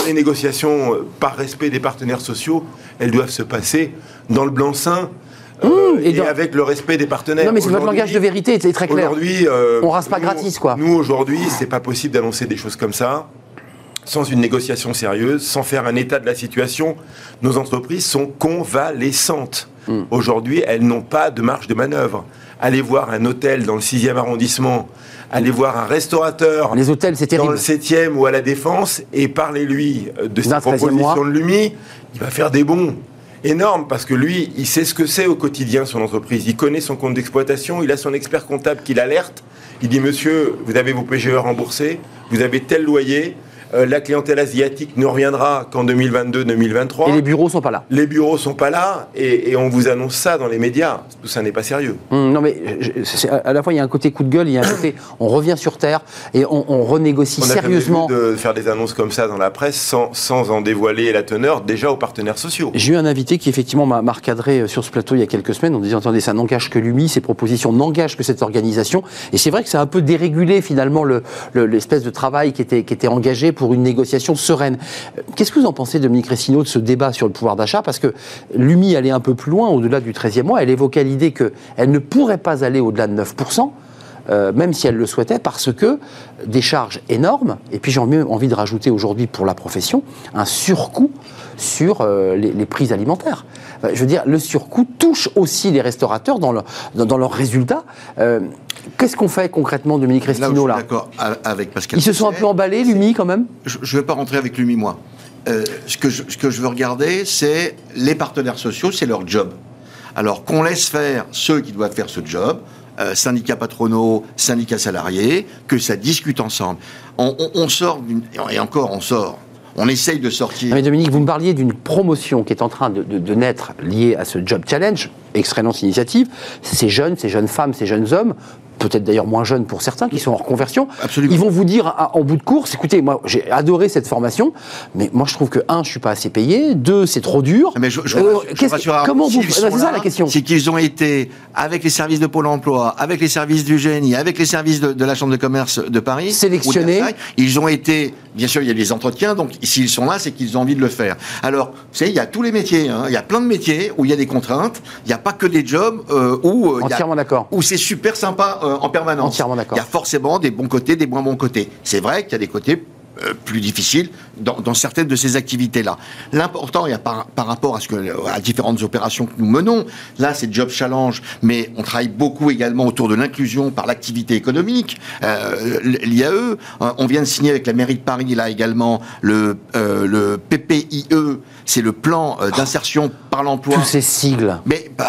les négociations, euh, par respect des partenaires sociaux, elles doivent se passer dans le blanc-seing. Euh, mmh, et, avec le respect des partenaires. Non, mais c'est votre langage de vérité, c'est très clair. Aujourd'hui, on rase pas gratis, quoi. Nous, aujourd'hui, c'est pas possible d'annoncer des choses comme ça sans une négociation sérieuse, sans faire un état de la situation. Nos entreprises sont convalescentes. Mmh. Aujourd'hui, elles n'ont pas de marge de manœuvre allez voir un hôtel dans le 6e arrondissement, allez voir un restaurateur Les hôtels, dans le 7e ou à la Défense et parlez-lui de sa proposition de l'UMI, il va faire des bons. Énormes parce que lui, il sait ce que c'est au quotidien son entreprise, il connaît son compte d'exploitation, il a son expert comptable qui l'alerte, il dit monsieur, vous avez vos PGE remboursés, vous avez tel loyer, euh, la clientèle asiatique ne reviendra qu'en 2022-2023. Et les bureaux sont pas là. Les bureaux sont pas là, et, on vous annonce ça dans les médias. Tout ça n'est pas sérieux. Hum, non, mais à la fois il y a un côté coup de gueule, il y a un côté on revient sur terre et on, renégocie sérieusement. On a de faire des annonces comme ça dans la presse sans, sans en dévoiler la teneur déjà aux partenaires sociaux. J'ai eu un invité qui effectivement m'a recadré euh, sur ce plateau il y a quelques semaines en disant attendez ça n'engage que l'UMI, ces propositions n'engagent que cette organisation. Et c'est vrai que ça a un peu dérégulé finalement l'espèce de travail qui était, qui était engagé pour une négociation sereine. Qu'est-ce que vous en pensez, Dominique Ressino, de ce débat sur le pouvoir d'achat? Parce que l'UMI allait un peu plus loin, au-delà du 13e mois. Elle évoquait l'idée qu'elle ne pourrait pas aller au-delà de 9%. Euh, même si elle le souhaitait, parce que des charges énormes, et puis j'ai envie de rajouter aujourd'hui pour la profession, un surcoût sur euh, les, prix alimentaires. Euh, je veux dire, le surcoût touche aussi les restaurateurs dans, dans, leurs résultats. Qu'est-ce qu'on fait concrètement, Dominique Restino, là, D'accord avec Pascal. Ils se sont un peu emballés, l'UMI, quand même Je ne vais pas rentrer avec l'UMI, moi. ce, que je, ce que je veux regarder, c'est les partenaires sociaux, c'est leur job. Alors qu'on laisse faire ceux qui doivent faire ce job, euh, syndicats patronaux, syndicats salariés, que ça discute ensemble. On, sort, et encore on sort, on essaye de sortir. Mais Dominique, vous me parliez d'une promotion qui est en train de, de, naître liée à ce Job Challenge, excellente initiative. Ces jeunes, ces jeunes femmes, ces jeunes hommes peut-être d'ailleurs moins jeunes pour certains, qui sont en reconversion, Absolument. ils vont vous dire en bout de course, écoutez, moi j'ai adoré cette formation, mais moi je trouve que, un, je suis pas assez payé, deux, c'est trop dur. Mais je, je, euh, comment vous... C'est ça la question. C'est qu'ils ont été, avec les services de Pôle emploi, avec les services du génie, avec les services de, la Chambre de commerce de Paris, sélectionnés. Ils ont été, bien sûr, il y a des entretiens, donc s'ils sont là, c'est qu'ils ont envie de le faire. Alors, vous savez, il y a tous les métiers, hein. il y a plein de métiers où il y a des contraintes, il n'y a pas que des jobs euh, où, euh, Entièrement d'accord. où c'est super sympa euh, en permanence. Entièrement d'accord. Il y a forcément des bons côtés, des moins bons côtés. C'est vrai qu'il y a des côtés euh, plus difficiles dans, certaines de ces activités-là. L'important, il y a par, rapport à, ce que, à différentes opérations que nous menons, là c'est Job Challenge, mais on travaille beaucoup également autour de l'inclusion par l'activité économique, euh, l'IAE. On vient de signer avec la mairie de Paris, là également, le, euh, le PPIE, c'est le plan d'insertion par l'emploi. Tous ces sigles. Mais bah,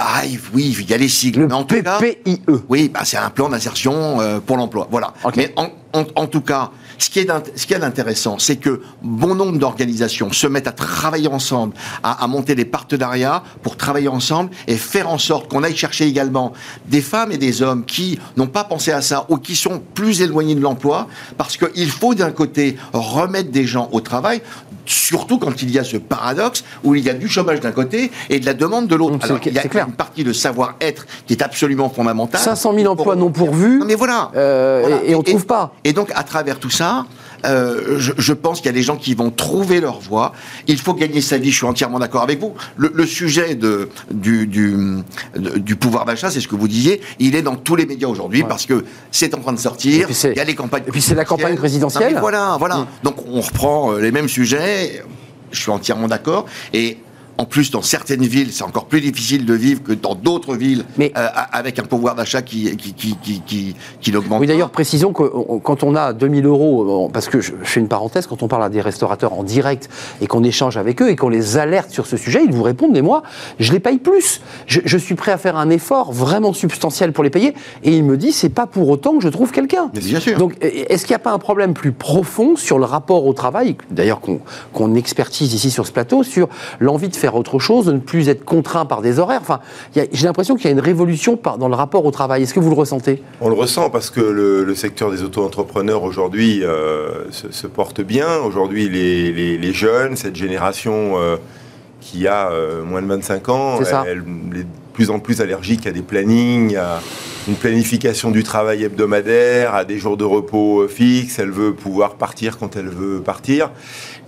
oui, il y a les sigles. Le mais en PPIE. oui, bah, c'est un plan d'insertion pour l'emploi. Voilà. Mais en, en, tout cas, ce qui est ce qui est intéressant, c'est que bon nombre d'organisations se mettent à travailler ensemble, à, à monter des partenariats pour travailler ensemble et faire en sorte qu'on aille chercher également des femmes et des hommes qui n'ont pas pensé à ça ou qui sont plus éloignés de l'emploi, parce qu'il faut d'un côté remettre des gens au travail, surtout quand il y a ce paradoxe où il y a du chômage d'un côté et de la demande de l'autre. Alors il y a clair. une partie de savoir-être qui est absolument fondamentale. 500 000 emplois non pourvus. Mais voilà. Euh, Et, on ne trouve pas. Et donc à travers tout ça, euh, je, je, pense qu'il y a des gens qui vont trouver leur voie. Il faut gagner sa vie, je suis entièrement d'accord avec vous. Le, le sujet de, du, du, du pouvoir d'achat, c'est ce que vous disiez, il est dans tous les médias aujourd'hui ouais. parce que c'est en train de sortir, il y a les campagnes. Et puis c'est la campagne présidentielle. voilà, voilà. Mmh. Donc on reprend euh, les mêmes sujets, je suis entièrement d'accord. Et en plus, dans certaines villes, c'est encore plus difficile de vivre que dans d'autres villes, mais, euh, avec un pouvoir d'achat qui, qui, qui, qui, qui augmente. Oui, d'ailleurs, précisons que quand on a 2000 euros, parce que je fais une parenthèse, quand on parle à des restaurateurs en direct et qu'on échange avec eux et qu'on les alerte sur ce sujet, ils vous répondent, mais moi, je les paye plus. Je, je, suis prêt à faire un effort vraiment substantiel pour les payer. Et il me dit, c'est pas pour autant que je trouve quelqu'un. Bien sûr. Donc, est-ce qu'il n'y a pas un problème plus profond sur le rapport au travail, d'ailleurs qu'on qu expertise ici sur ce plateau, sur l'envie de faire autre chose, de ne plus être contraint par des horaires. Enfin, j'ai l'impression qu'il y a une révolution par, dans le rapport au travail. Est-ce que vous le ressentez? On le ressent parce que le, le secteur des auto-entrepreneurs aujourd'hui euh, se, se, porte bien. Aujourd'hui, les, les, les, jeunes, cette génération euh, qui a euh, moins de 25 ans, elle, elle, est de plus en plus allergique à des plannings, à une planification du travail hebdomadaire, à des jours de repos fixes. Elle veut pouvoir partir quand elle veut partir.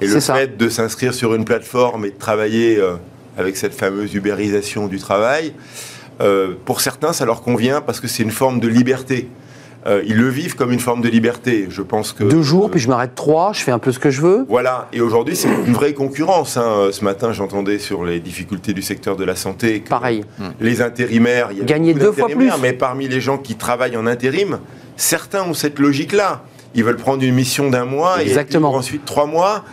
Et le ça. fait de s'inscrire sur une plateforme et de travailler euh, avec cette fameuse ubérisation du travail, euh, pour certains, ça leur convient parce que c'est une forme de liberté. Euh, ils le vivent comme une forme de liberté. Je pense que deux jours, euh, puis je m'arrête trois, je fais un peu ce que je veux. Voilà. Et aujourd'hui, c'est une vraie concurrence. Hein. Ce matin, j'entendais sur les difficultés du secteur de la santé. Que Pareil. Les intérimaires, il y a gagner deux fois plus. Mais parmi les gens qui travaillent en intérim, certains ont cette logique-là. Ils veulent prendre une mission d'un mois Exactement. et ensuite trois mois.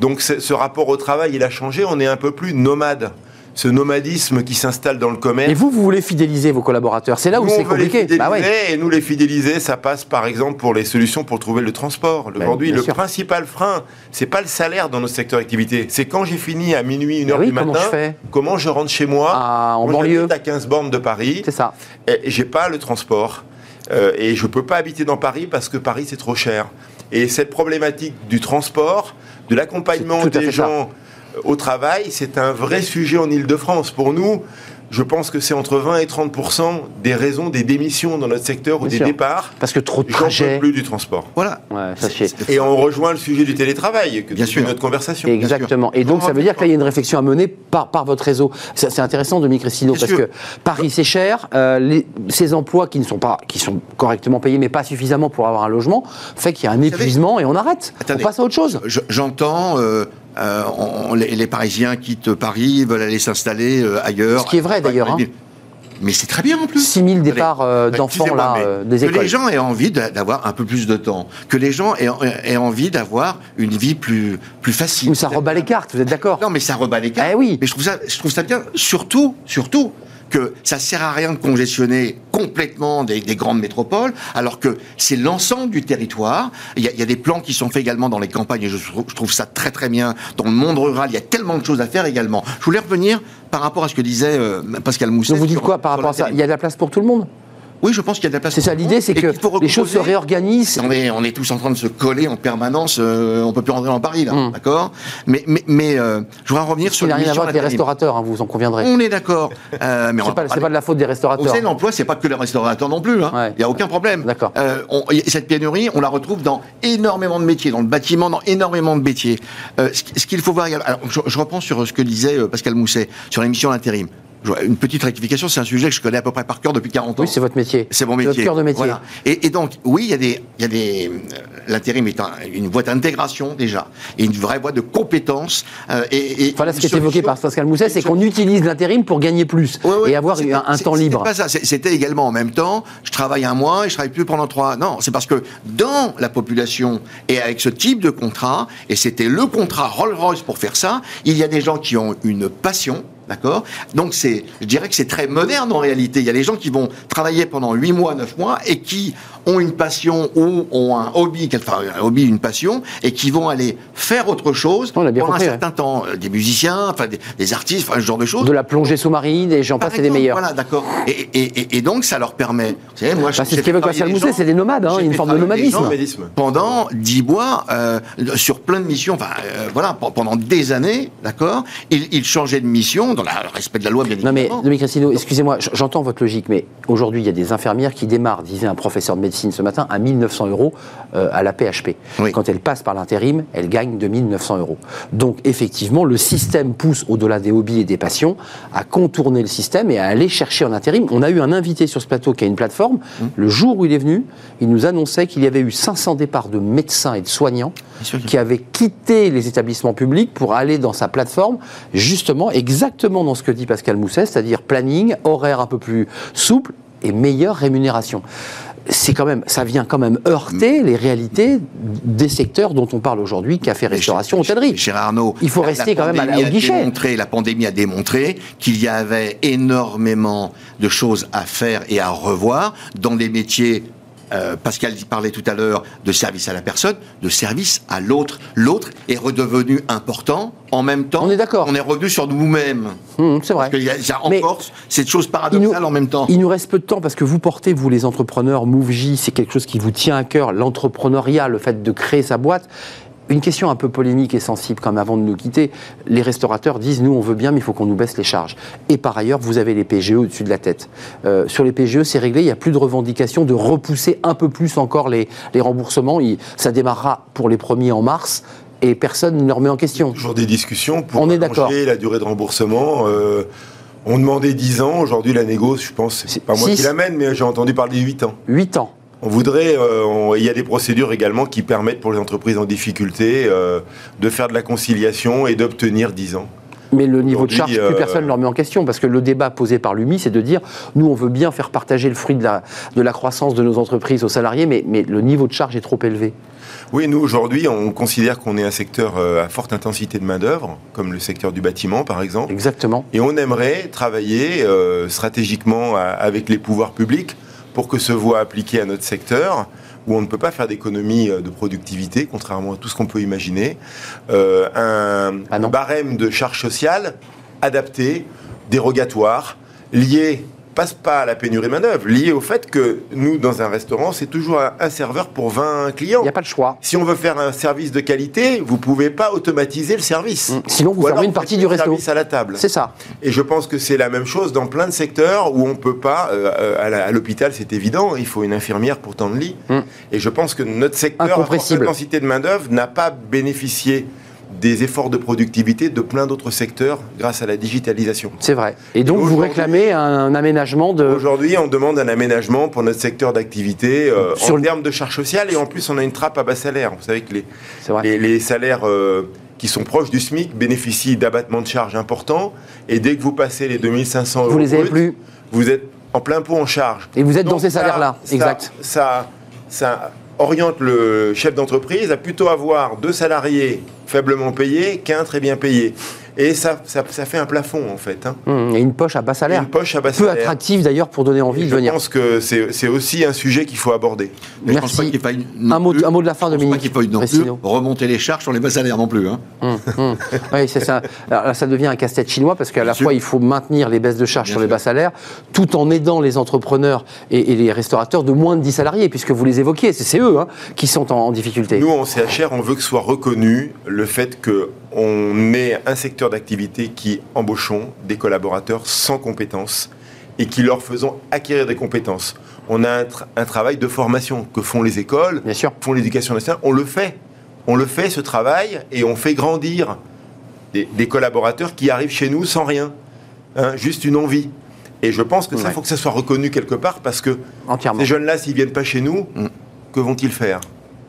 Donc ce rapport au travail, il a changé. On est un peu plus nomade ce nomadisme qui s'installe dans le commerce. Et vous, vous voulez fidéliser vos collaborateurs C'est là où c'est compliqué. Bah ouais. Et nous, les fidéliser, ça passe par exemple pour les solutions pour trouver le transport. Aujourd'hui, le sûr. principal frein, c'est pas le salaire dans nos secteurs d'activité. C'est quand j'ai fini à minuit, une heure oui, du comment matin, je, fais comment je rentre chez moi, ah, en banlieue, à 15 bornes de Paris. C'est ça. Et j'ai pas le transport. Euh, et je peux pas habiter dans Paris parce que Paris, c'est trop cher. Et cette problématique du transport, de l'accompagnement des gens ça. Au travail, c'est un vrai sujet en Ile-de-France. Pour nous, je pense que c'est entre 20 et 30 des raisons des démissions dans notre secteur ou Bien des sûr. départs. Parce que trop de trajets. plus du transport. Voilà. Ouais, ça et on rejoint le sujet du télétravail, que Bien sûr. notre conversation. Exactement. Et donc, ça veut dire que là, il y a une réflexion à mener par, par votre réseau. C'est intéressant, Dominique Cristino, parce sûr. que Paris, c'est cher. Euh, les, ces emplois qui ne sont pas, qui sont correctement payés, mais pas suffisamment pour avoir un logement, fait qu'il y a un épuisement et on arrête. Attendez, on passe à autre chose. J'entends. Euh, euh, on, les, les, Parisiens quittent Paris, veulent aller s'installer euh, ailleurs. Ce qui est vrai d'ailleurs. Hein. Mais c'est très bien en plus. 6 000 départs euh, d'enfants là, des que écoles. Que les gens aient envie d'avoir un peu plus de temps. Que les gens aient, aient envie d'avoir une vie plus, plus facile. Mais ça rebat les cartes, vous êtes d'accord Non, mais ça rebat les cartes. Eh oui. Mais je trouve ça, je trouve ça bien. Surtout, surtout, que ça sert à rien de congestionner complètement des, des grandes métropoles, alors que c'est l'ensemble du territoire. Il y, a, il y, a, des plans qui sont faits également dans les campagnes, et je trouve, je trouve, ça très très bien. Dans le monde rural, il y a tellement de choses à faire également. Je voulais revenir par rapport à ce que disait euh, Pascal Mousset. Donc vous dites quoi par rapport à ça? Il y a de la place pour tout le monde? Oui, je pense qu'il y a de la place. C'est ça l'idée, c'est que les choses se réorganisent. On est, on est tous en train de se coller en permanence. Euh, on peut plus rentrer dans Paris là, mmh. d'accord? Mais, mais, mais euh, je voudrais revenir sur. Il n'a rien à voir avec les restaurateurs, hein, vous en conviendrez. On est d'accord. Euh, mais c'est pas, pas, de la faute des restaurateurs. Vous savez, l'emploi, c'est pas que les restaurateurs non plus. Il hein. ouais. n'y a aucun problème. D'accord. Euh, cette pénurie, on la retrouve dans énormément de métiers, dans le bâtiment, dans énormément de métiers. Euh, ce, ce qu'il faut voir. Alors, je, je, reprends sur ce que disait Pascal Mousset sur l'émission L'intérim une petite rectification, c'est un sujet que je connais à peu près par cœur depuis 40 ans. Oui, c'est votre métier. C'est mon métier. Votre cœur de métier. Voilà. Et, et, donc, oui, il y a des, il y a des, euh, l'intérim est un, une voie d'intégration déjà, et une vraie voie de compétence. Euh, et, et voilà ce qui est évoqué par Pascal Mousset, c'est qu'on utilise l'intérim pour gagner plus ouais, ouais, et avoir un, un temps libre. pas ça. C'était également en même temps, je travaille un mois et je travaille plus pendant trois. Non, c'est parce que dans la population et avec ce type de contrat, et c'était le contrat Rolls-Royce pour faire ça, il y a des gens qui ont une passion D'accord Donc, c'est, je dirais que c'est très moderne en réalité. Il y a des gens qui vont travailler pendant 8 mois, 9 mois et qui ont une passion ou ont un hobby, enfin un hobby, une passion, et qui vont aller faire autre chose pendant compris, un certain temps. Euh, Des musiciens, enfin des, des artistes, enfin ce genre de choses. De la plongée sous-marine, et j'en passe, c'est des meilleurs. Voilà, d'accord. Et, et, et, et donc, ça leur permet. Vous savez, moi, Bah, c'est ce qu'évoque Mousset, c'est des nomades, hein, une forme de nomadisme. pendant 10 mois, euh, sur plein de missions, enfin euh, voilà, pe- pendant des années, d'accord ils, ils changeaient de mission, dans le respect de la loi, bien Non mais, évidemment. Dominique Cristino, excusez-moi, j'entends votre logique, mais aujourd'hui, il y a des infirmières qui démarrent, disait un professeur de médecine ce matin, à 1900 euros euh, à la PHP. Oui. Quand elles passent par l'intérim, elles gagnent 2900 euros. Donc, effectivement, le système pousse, au-delà des hobbies et des passions, à contourner le système et à aller chercher en intérim. On a eu un invité sur ce plateau qui a une plateforme. Mmh. Le jour où il est venu, il nous annonçait qu'il y avait eu 500 départs de médecins et de soignants qui avaient quitté les établissements publics pour aller dans sa plateforme, justement, exactement dans ce que dit Pascal Mousset, c'est-à-dire planning, horaire un peu plus souple et meilleure rémunération. C'est quand même, ça vient quand même heurter les réalités des secteurs dont on parle aujourd'hui, café, restauration, hôtellerie. Cher Arnaud, Il faut la- rester la quand même à la- au guichet. démontré- la pandémie a démontré qu'il y avait énormément de choses à faire et à revoir dans des métiers. Euh, Pascal parlait tout à l'heure de service à la personne, de service à l'autre. L'autre est redevenu important. En même temps, On est d'accord. On est revenu sur nous-mêmes. Hum, c'est vrai. Parce qu'il y a, il y a Mais cette chose paradoxale nous- en même temps. Il nous reste peu de temps parce que vous portez, vous les entrepreneurs, MoveJ, c'est quelque chose qui vous tient à cœur, l'entrepreneuriat, le fait de créer sa boîte. Une question un peu polémique et sensible quand même avant de nous quitter. Les restaurateurs disent nous on veut bien mais il faut qu'on nous baisse les charges. Et par ailleurs vous avez les PGE au-dessus de la tête. Euh, sur les PGE c'est réglé, il n'y a plus de revendication de repousser un peu plus encore les, les remboursements. Il- ça démarrera pour les premiers en mars et personne ne le remet en question. Toujours des discussions pour On est la durée de remboursement. euh, on demandait 10 ans, aujourd'hui la négo, je pense, C'est pas moi qui l'amène, mais j'ai entendu parler de 8 ans. 8 ans. On voudrait, euh, on- il y a des procédures également qui permettent pour les entreprises en difficulté euh, de faire de la conciliation et d'obtenir 10 ans. Mais le niveau de charge, plus euh, personne ne le remet en question, parce que le débat posé par l'UMI, c'est de dire, nous, on veut bien faire partager le fruit de la, de la croissance de nos entreprises aux salariés, mais, mais le niveau de charge est trop élevé. Oui, nous aujourd'hui, on considère qu'on est un secteur à forte intensité de main-d'œuvre, comme le secteur du bâtiment par exemple. Exactement. Et on aimerait travailler euh, stratégiquement avec les pouvoirs publics pour que se voit appliqué à notre secteur, où on ne peut pas faire d'économie euh, de productivité, contrairement à tout ce qu'on peut imaginer, euh, un, Ah barème de charges sociales adapté, dérogatoire, lié passe pas à la pénurie de main-d'œuvre, lié au fait que nous, dans un restaurant, c'est toujours un, serveur pour 20 clients. Il n'y a pas de choix. Si on veut faire un service de qualité, vous pouvez pas automatiser le service. Mm. Sinon, vous fermez une partie du resto. service à la table. C'est ça. Et je pense que c'est la même chose dans plein de secteurs où on peut pas. euh, à l'hôpital, c'est évident, il faut une infirmière pour tant de lits. Mm. Et je pense que notre secteur, à forte intensité de main d'œuvre, n'a pas bénéficié des efforts de productivité de plein d'autres secteurs grâce à la digitalisation. C'est vrai. Et donc, vous réclamez un, aménagement de. Aujourd'hui, on demande un aménagement pour notre secteur d'activité euh, Sur en le- termes de charges sociales et en plus on a une trappe à bas salaire. Vous savez que les, les, les salaires euh, qui sont proches du SMIC bénéficient d'abattements de charges importants et dès que vous passez les 2500 euros, Vous les avez plus. vous êtes en plein pot en charge. Et vous êtes dans ces salaires-là. ça- Exact. Ça, ça oriente le chef d'entreprise à plutôt avoir deux salariés faiblement payés qu'un très bien payé. Et ça, ça, ça fait un plafond en fait. hein. Hum, Et une poche à bas salaire. Une poche à bas Peu salaire. attractive d'ailleurs pour donner envie Et de je venir. pense que c'est c'est aussi un sujet qu'il faut aborder. Mais je pense Merci. pas faille non Un mot, plus- un mot de la fin, je pense Dominique. pas qu'il remonter les charges sur les bas salaires non plus. Hein. Hum, hum. Oui, c'est ça. Alors là, ça devient un casse-tête chinois parce qu'à la sûr. fois, il faut maintenir les baisses de charges Bien sur les bas salaires tout en aidant les entrepreneurs et, et les restaurateurs de moins de 10 salariés, puisque vous les évoquiez. C'est eux hein, qui sont en, en difficulté. Nous, en CHR, on veut que soit reconnu le fait qu'on ait un secteur d'activité qui embauchons des collaborateurs sans compétences et qui leur faisons acquérir des compétences. On a un, tra- un travail de formation que font les écoles, Bien sûr. font l'éducation nationale. On le fait. On le fait, ce travail, et on fait grandir des, des collaborateurs qui arrivent chez nous sans rien. Hein, juste une envie. Et je pense que ça, Ouais. faut que ça soit reconnu quelque part parce que Entièrement. ces jeunes-là, s'ils viennent pas chez nous, Mm. que vont-ils faire?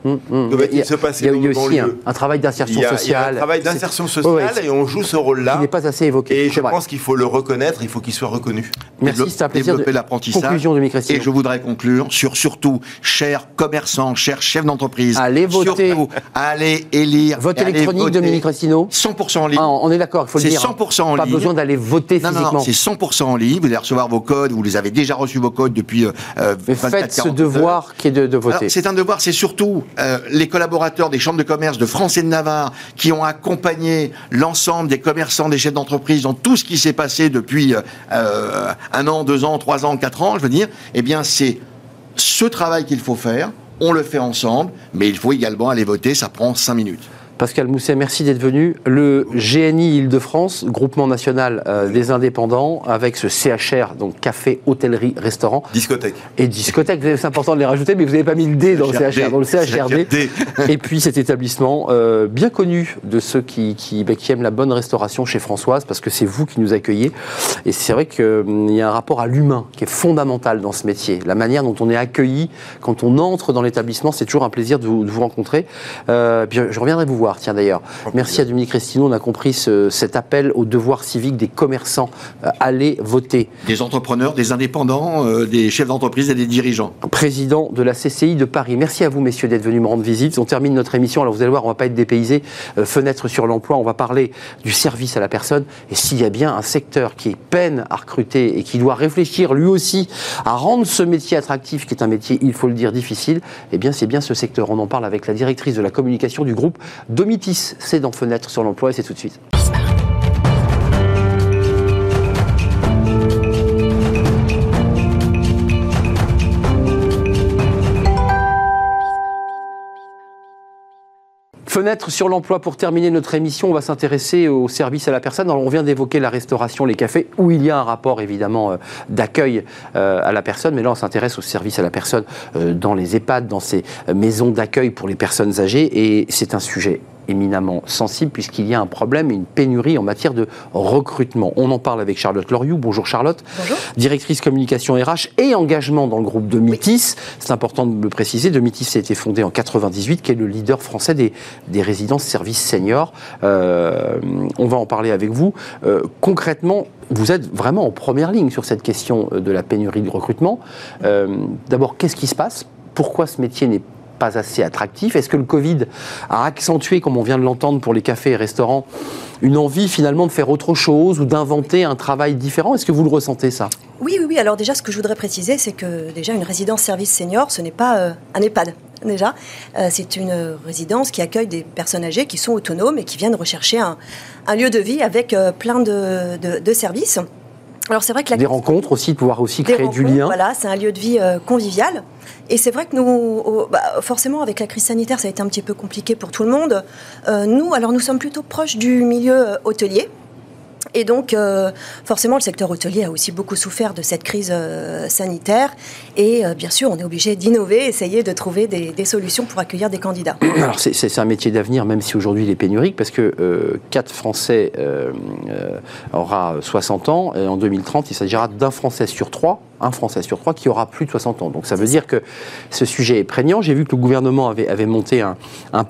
Hum, hum. Va-t-il se passer Il y a, aussi un, travail d'insertion sociale. Il y a un travail d'insertion sociale et on joue ce rôle-là. Qui n'est pas assez évoqué. Et je pense qu'il faut le reconnaître, il faut qu'il soit reconnu. Merci, c'est un plaisir. Développer l'apprentissage. Conclusion de Et je voudrais conclure sur surtout, chers commerçants, chers chefs d'entreprise. Allez voter. Surtout, allez élire. Vote électronique, Dominique Restino 100% en ligne. Ah, on est d'accord, il faut le dire. C'est 100% en ligne. Pas besoin d'aller voter physiquement. Non, c'est 100% en ligne. Vous allez recevoir vos codes, vous les avez déjà reçus vos codes depuis euh, Mais faites ce devoir qui est de, voter. C'est un devoir, c'est surtout euh, les collaborateurs des chambres de commerce de France et de Navarre qui ont accompagné l'ensemble des commerçants, des chefs d'entreprise dans tout ce qui s'est passé depuis euh, un an, deux ans, trois ans, quatre ans, je veux dire, eh bien c'est ce travail qu'il faut faire. On le fait ensemble, mais il faut également aller voter, ça prend cinq minutes. Pascal Mousset, merci d'être venu. Le GNI Île-de-France, groupement national euh, des indépendants, avec ce CHR, donc café, hôtellerie, restaurant. Discothèque. Et discothèque, c'est important de les rajouter, mais vous n'avez pas mis le D dans le CHR, dans le CHRD. Et puis cet établissement euh, bien connu de ceux qui, bah, qui, aiment la bonne restauration chez Françoise, parce que c'est vous qui nous accueillez. Et c'est vrai qu'il hum, y a un rapport à l'humain qui est fondamental dans ce métier. La manière dont on est accueilli quand on entre dans l'établissement, c'est toujours un plaisir de vous, rencontrer. Euh, je reviendrai vous voir tiens d'ailleurs. Merci à Dominique Restino, on a compris cet appel au devoir civique des commerçants. Euh, aller voter. Des entrepreneurs, des indépendants, euh, des chefs d'entreprise et des dirigeants. Président de la CCI de Paris. Merci à vous, messieurs, d'être venus me rendre visite. On termine notre émission. Alors vous allez voir, on ne va pas être dépaysé. Euh, fenêtre sur l'emploi, on va parler du service à la personne. Et s'il y a bien un secteur qui peine à recruter et qui doit réfléchir lui aussi à rendre ce métier attractif, qui est un métier, il faut le dire, difficile, eh bien c'est bien ce secteur. On en parle avec la directrice de la communication du groupe Domitis, c'est dans Fenêtre sur l'emploi et c'est tout de suite. Fenêtre sur l'emploi pour terminer notre émission, on va s'intéresser au service à la personne. on vient d'évoquer la restauration, les cafés, où il y a un rapport évidemment euh, d'accueil euh, à la personne, mais là on s'intéresse au service à la personne euh, dans les EHPAD, dans ces maisons d'accueil pour les personnes âgées, et c'est un sujet éminemment sensible puisqu'il y a un problème et une pénurie en matière de recrutement. On en parle avec Charlotte Loriou. Bonjour Charlotte. Bonjour. Directrice communication RH et engagement dans le groupe de Mitis. C'est important de le préciser. De Mitis a été fondé en 98, qui est le leader français des, des résidences services seniors. Euh, on va en parler avec vous. Euh, concrètement, vous êtes vraiment en première ligne sur cette question de la pénurie de recrutement. Euh, d'abord, qu'est-ce qui se passe? Pourquoi ce métier n'est pas assez attractif Est-ce que le Covid a accentué, comme on vient de l'entendre pour les cafés et restaurants, une envie finalement de faire autre chose ou d'inventer un travail différent? Est-ce que vous le ressentez ça? Oui, oui, oui. Alors déjà, ce que je voudrais préciser, c'est que déjà une résidence service senior, ce n'est pas euh, un EHPAD. Déjà, euh, c'est une résidence qui accueille des personnes âgées qui sont autonomes et qui viennent rechercher un, lieu de vie avec euh, plein de services. Alors c'est vrai que des rencontres aussi, pouvoir aussi créer du lien. Voilà, c'est un lieu de vie euh, convivial. Et c'est vrai que nous, bah, forcément, avec la crise sanitaire, ça a été un petit peu compliqué pour tout le monde. Euh, nous, alors nous sommes plutôt proches du milieu euh, hôtelier. Et donc, euh, forcément, le secteur hôtelier a aussi beaucoup souffert de cette crise euh, sanitaire. Et euh, bien sûr, on est obligé d'innover, essayer de trouver des, solutions pour accueillir des candidats. C'est un métier d'avenir, même si aujourd'hui il est pénurique, parce que 4 Français aura 60 ans, et en 2030, il s'agira d'un Français sur 3 un Français sur trois qui aura plus de 60 ans. Donc ça veut dire que ce sujet est prégnant. J'ai vu que le gouvernement avait, avait monté un,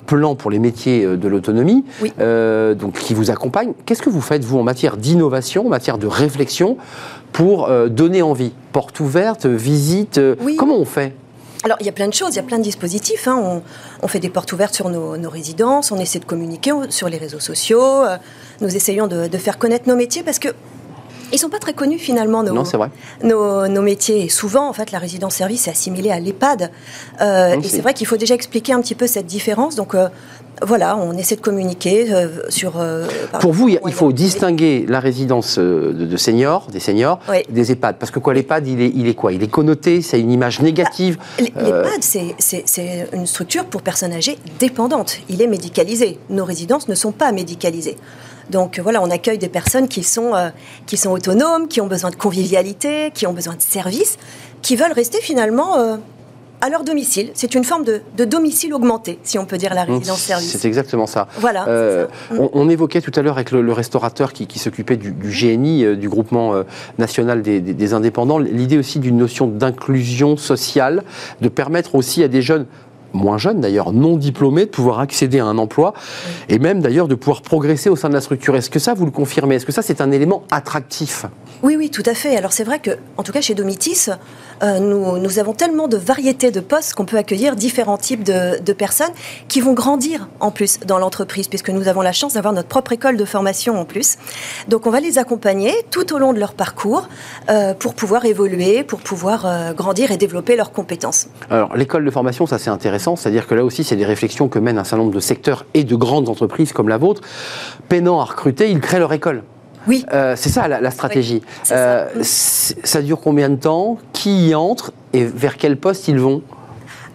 plan pour les métiers euh, de l'autonomie, euh, donc qui vous accompagne. Qu'est-ce que vous faites, vous, en matière d'innovation, en matière de réflexion, pour euh, donner envie? Porte ouverte, visite, comment on fait? Alors, il y a plein de choses, il y a plein de dispositifs. Hein. On, fait des portes ouvertes sur nos, résidences, on essaie de communiquer sur les réseaux sociaux, nous essayons de, de, faire connaître nos métiers parce que ils sont pas très connus finalement nos, non, vrai. nos, nos métiers. Et souvent, en fait, la résidence-service est assimilée à l'EHPAD. Euh, et c'est vrai qu'il faut déjà expliquer un petit peu cette différence. Donc euh, voilà, on essaie de communiquer euh, sur. Pour vous, il faut distinguer la résidence de, seniors, des seniors, des EHPAD. Parce que quoi, l'EHPAD, il est, il est quoi? Il est connoté, c'est une image négative. Bah, L'EHPAD, c'est une structure pour personnes âgées dépendantes. Il est médicalisé. Nos résidences ne sont pas médicalisées. Donc voilà, on accueille des personnes qui sont, euh, qui sont autonomes, qui ont besoin de convivialité, qui ont besoin de services, qui veulent rester finalement euh, à leur domicile. C'est une forme de, domicile augmenté, si on peut dire la mmh, résidence-service. C'est exactement ça. Voilà. Euh, mmh. On, évoquait tout à l'heure avec le, restaurateur qui, s'occupait du, GNI, du groupement national des, des indépendants, l'idée aussi d'une notion d'inclusion sociale, de permettre aussi à des jeunes moins jeunes d'ailleurs, non diplômés, de pouvoir accéder à un emploi et même d'ailleurs de pouvoir progresser au sein de la structure. Est-ce que ça, vous le confirmez? Est-ce que ça, c'est un élément attractif? Oui, oui, tout à fait. Alors c'est vrai que, en tout cas chez Domitis, euh, nous, avons tellement de variétés de postes qu'on peut accueillir différents types de, personnes qui vont grandir en plus dans l'entreprise, puisque nous avons la chance d'avoir notre propre école de formation en plus. Donc on va les accompagner tout au long de leur parcours euh, pour pouvoir évoluer, pour pouvoir euh, grandir et développer leurs compétences. Alors l'école de formation, ça c'est intéressant, c'est-à-dire que là aussi c'est des réflexions que mènent un certain nombre de secteurs et de grandes entreprises comme la vôtre. Peinant à recruter, ils créent leur école. Oui. Euh, c'est ça la, stratégie. Euh, ça. dure combien de temps? Qui y entre? Et vers quel poste ils vont?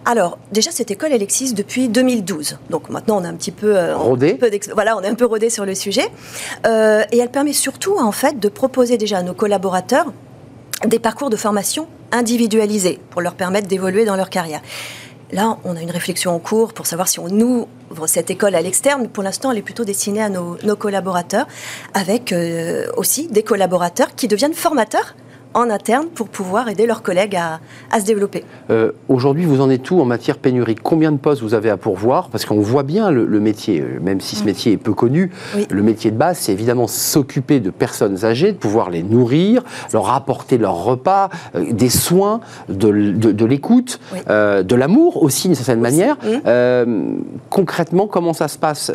Alors, déjà, cette école, elle existe depuis 2012. Donc maintenant, on est un petit peu... Euh, rodé Voilà, on est un peu rodé sur le sujet. et elle permet surtout, en fait, de proposer déjà à nos collaborateurs des parcours de formation individualisés pour leur permettre d'évoluer dans leur carrière. Là, on a une réflexion en cours pour savoir si on ouvre cette école à l'externe. Pour l'instant, elle est plutôt destinée à nos, collaborateurs, avec euh, aussi des collaborateurs qui deviennent formateurs en interne pour pouvoir aider leurs collègues à, se développer. Euh, aujourd'hui, vous en êtes où en matière pénurie? Combien de postes vous avez à pourvoir? Parce qu'on voit bien le, métier, euh, même si ce métier est peu connu, le métier de base, c'est évidemment s'occuper de personnes âgées, de pouvoir les nourrir, leur apporter leur repas, euh, des soins, de, l'écoute, de l'amour aussi d'une certaine manière. Concrètement, comment ça se passe?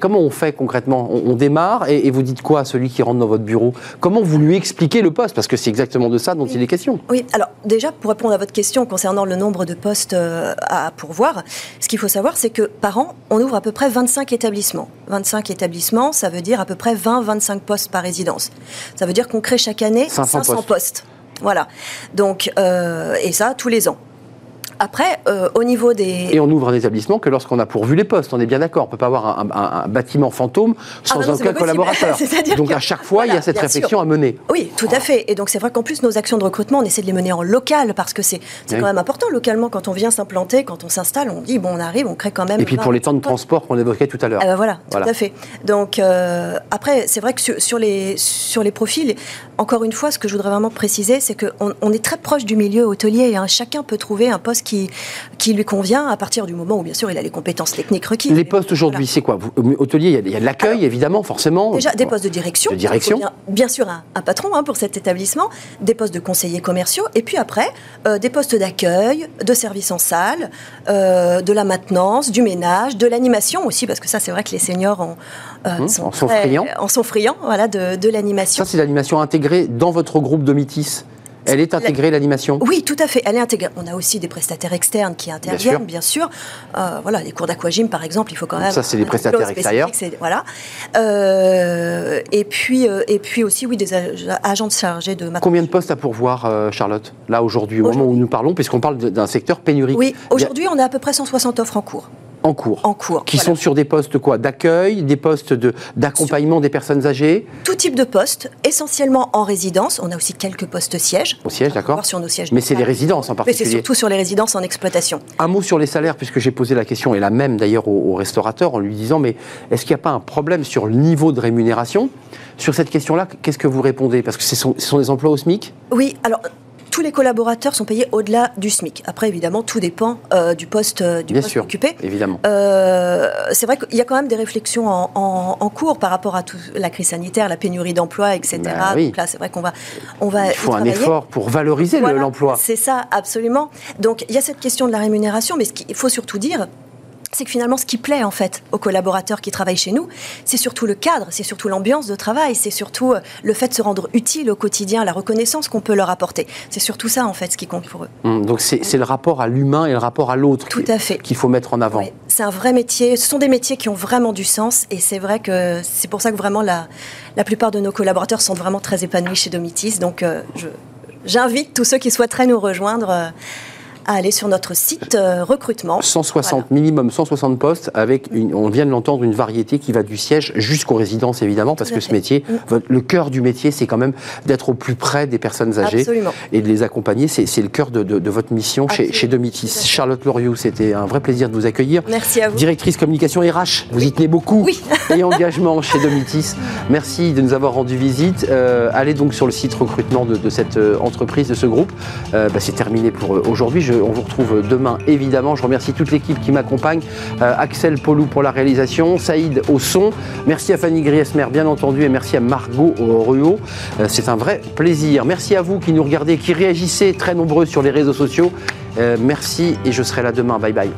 Comment on fait concrètement? On, démarre et, et, vous dites quoi à celui qui rentre dans votre bureau? Comment vous lui expliquez le poste? Parce que c'est exactement de ça dont il est question. Oui, alors déjà, pour répondre à votre question concernant le nombre de postes euh, à pourvoir, ce qu'il faut savoir, c'est que par an, on ouvre à peu près 25 établissements. 25 établissements, ça veut dire à peu près 20-25 postes par résidence. Ça veut dire qu'on crée chaque année 500, postes. Voilà. Donc, euh, et ça, tous les ans. Après, euh, au niveau des... Et on ouvre un établissement que lorsqu'on a pourvu les postes, on est bien d'accord. On ne peut pas avoir un, bâtiment fantôme sans ah bah aucun collaborateur. donc à chaque fois, il y a cette réflexion à mener. Oui, tout à fait. Et donc c'est vrai qu'en plus, nos actions de recrutement, on essaie de les mener en local parce que c'est quand même important localement quand on vient s'implanter, quand on s'installe, on dit, bon, on arrive, on crée quand même... Et puis pour les temps de transport qu'on évoquait tout à l'heure. Ah bah voilà, tout à fait. Donc euh, après, c'est vrai que sur, les, sur les profils, encore une fois, ce que je voudrais vraiment préciser, c'est qu'on on est très proche du milieu hôtelier. Hein. Chacun peut trouver un poste qui, qui lui convient à partir du moment où, bien sûr, il a les compétences techniques requises. Les postes aujourd'hui, c'est quoi euh, Hôtelier, il y a, de l'accueil, évidemment, forcément. Déjà, des postes de direction. De direction. Bien, sûr, un, patron hein, pour cet établissement, des postes de conseillers commerciaux, et puis après, euh, des postes d'accueil, de service en salle, euh, de la maintenance, du ménage, de l'animation aussi, parce que ça, c'est vrai que les seniors ont, mmh, sont, en sont friands. En sont friands, voilà, de, de l'animation. Ça, c'est l'animation intégrée dans votre groupe de Métis elle est intégrée, l'animation? Oui, tout à fait. Elle est intégrée. On a aussi des prestataires externes qui interviennent, bien sûr. Euh, voilà, les cours d'aquagym, par exemple, il faut quand même. Ça, c'est des prestataires extérieurs. Voilà. Euh, et, puis, euh, et puis aussi, oui, des agents chargés de Combien de postes à pourvoir, Charlotte, là, aujourd'hui, au moment où nous parlons, puisqu'on parle d'un secteur pénurique? Oui, aujourd'hui, on a à peu près 160 offres en cours en cours. En cours. Qui sont sur des postes quoi D'accueil, des postes d'accompagnement des personnes âgées Tout type de postes, essentiellement en résidence. On a aussi quelques postes sièges. Au siège, d'accord. Sur nos sièges. Mais c'est les résidences en particulier. Mais c'est surtout sur les résidences en exploitation. Un mot sur les salaires, puisque j'ai posé la question, et la même d'ailleurs au, restaurateur, en lui disant mais est-ce qu'il n'y a pas un problème sur le niveau de rémunération? Sur cette question-là, qu'est-ce que vous répondez? Parce que ce sont, ce sont des emplois au SMIC? Oui, alors tous les collaborateurs sont payés au-delà du SMIC. Après, évidemment, tout dépend euh, du poste, euh, du poste occupé. Évidemment. Euh, c'est vrai qu'il y a quand même des réflexions en, cours par rapport à toute la crise sanitaire, la pénurie d'emploi, etc. Bah Donc là, c'est vrai qu'on va, on va. Il faut un effort pour valoriser l'emploi. C'est ça, absolument. Donc, il y a cette question de la rémunération, mais ce qu'il faut surtout dire, c'est que finalement, ce qui plaît en fait aux collaborateurs qui travaillent chez nous, c'est surtout le cadre, c'est surtout l'ambiance de travail, c'est surtout euh, le fait de se rendre utile au quotidien, la reconnaissance qu'on peut leur apporter. C'est surtout ça en fait ce qui compte pour eux. Hum, donc c'est le rapport à l'humain et le rapport à l'autre qu'il faut mettre en avant. c'est un vrai métier. Ce sont des métiers qui ont vraiment du sens et c'est vrai que c'est pour ça que vraiment la, la plupart de nos collaborateurs sont vraiment très épanouis chez Domitis. Donc euh, j'invite tous ceux qui souhaiteraient nous rejoindre. Euh, à aller sur notre site euh, recrutement. 160 minimum, 160 postes avec, une, on vient de l'entendre, une variété qui va du siège jusqu'aux résidences évidemment, parce que ce métier, mm. le cœur du métier, c'est quand même d'être au plus près des personnes âgées et de les accompagner. C'est le cœur de, votre mission chez, chez Domitis. Charlotte Loriot, c'était un vrai plaisir de vous accueillir. Merci à vous. Directrice communication RH, vous y tenez beaucoup. Oui. et engagement chez Domitis. Merci de nous avoir rendu visite. Euh, allez donc sur le site recrutement de, cette euh, entreprise, de ce groupe. Bah, c'est terminé pour aujourd'hui. Je on vous retrouve demain évidemment. Je remercie toute l'équipe qui m'accompagne. Axel Polou pour la réalisation, Saïd au son. Merci à Fanny Griesmer bien entendu et merci à Margot Ruot. C'est un vrai plaisir. Merci à vous qui nous regardez, qui réagissez très nombreux sur les réseaux sociaux. merci et je serai là demain. Bye bye.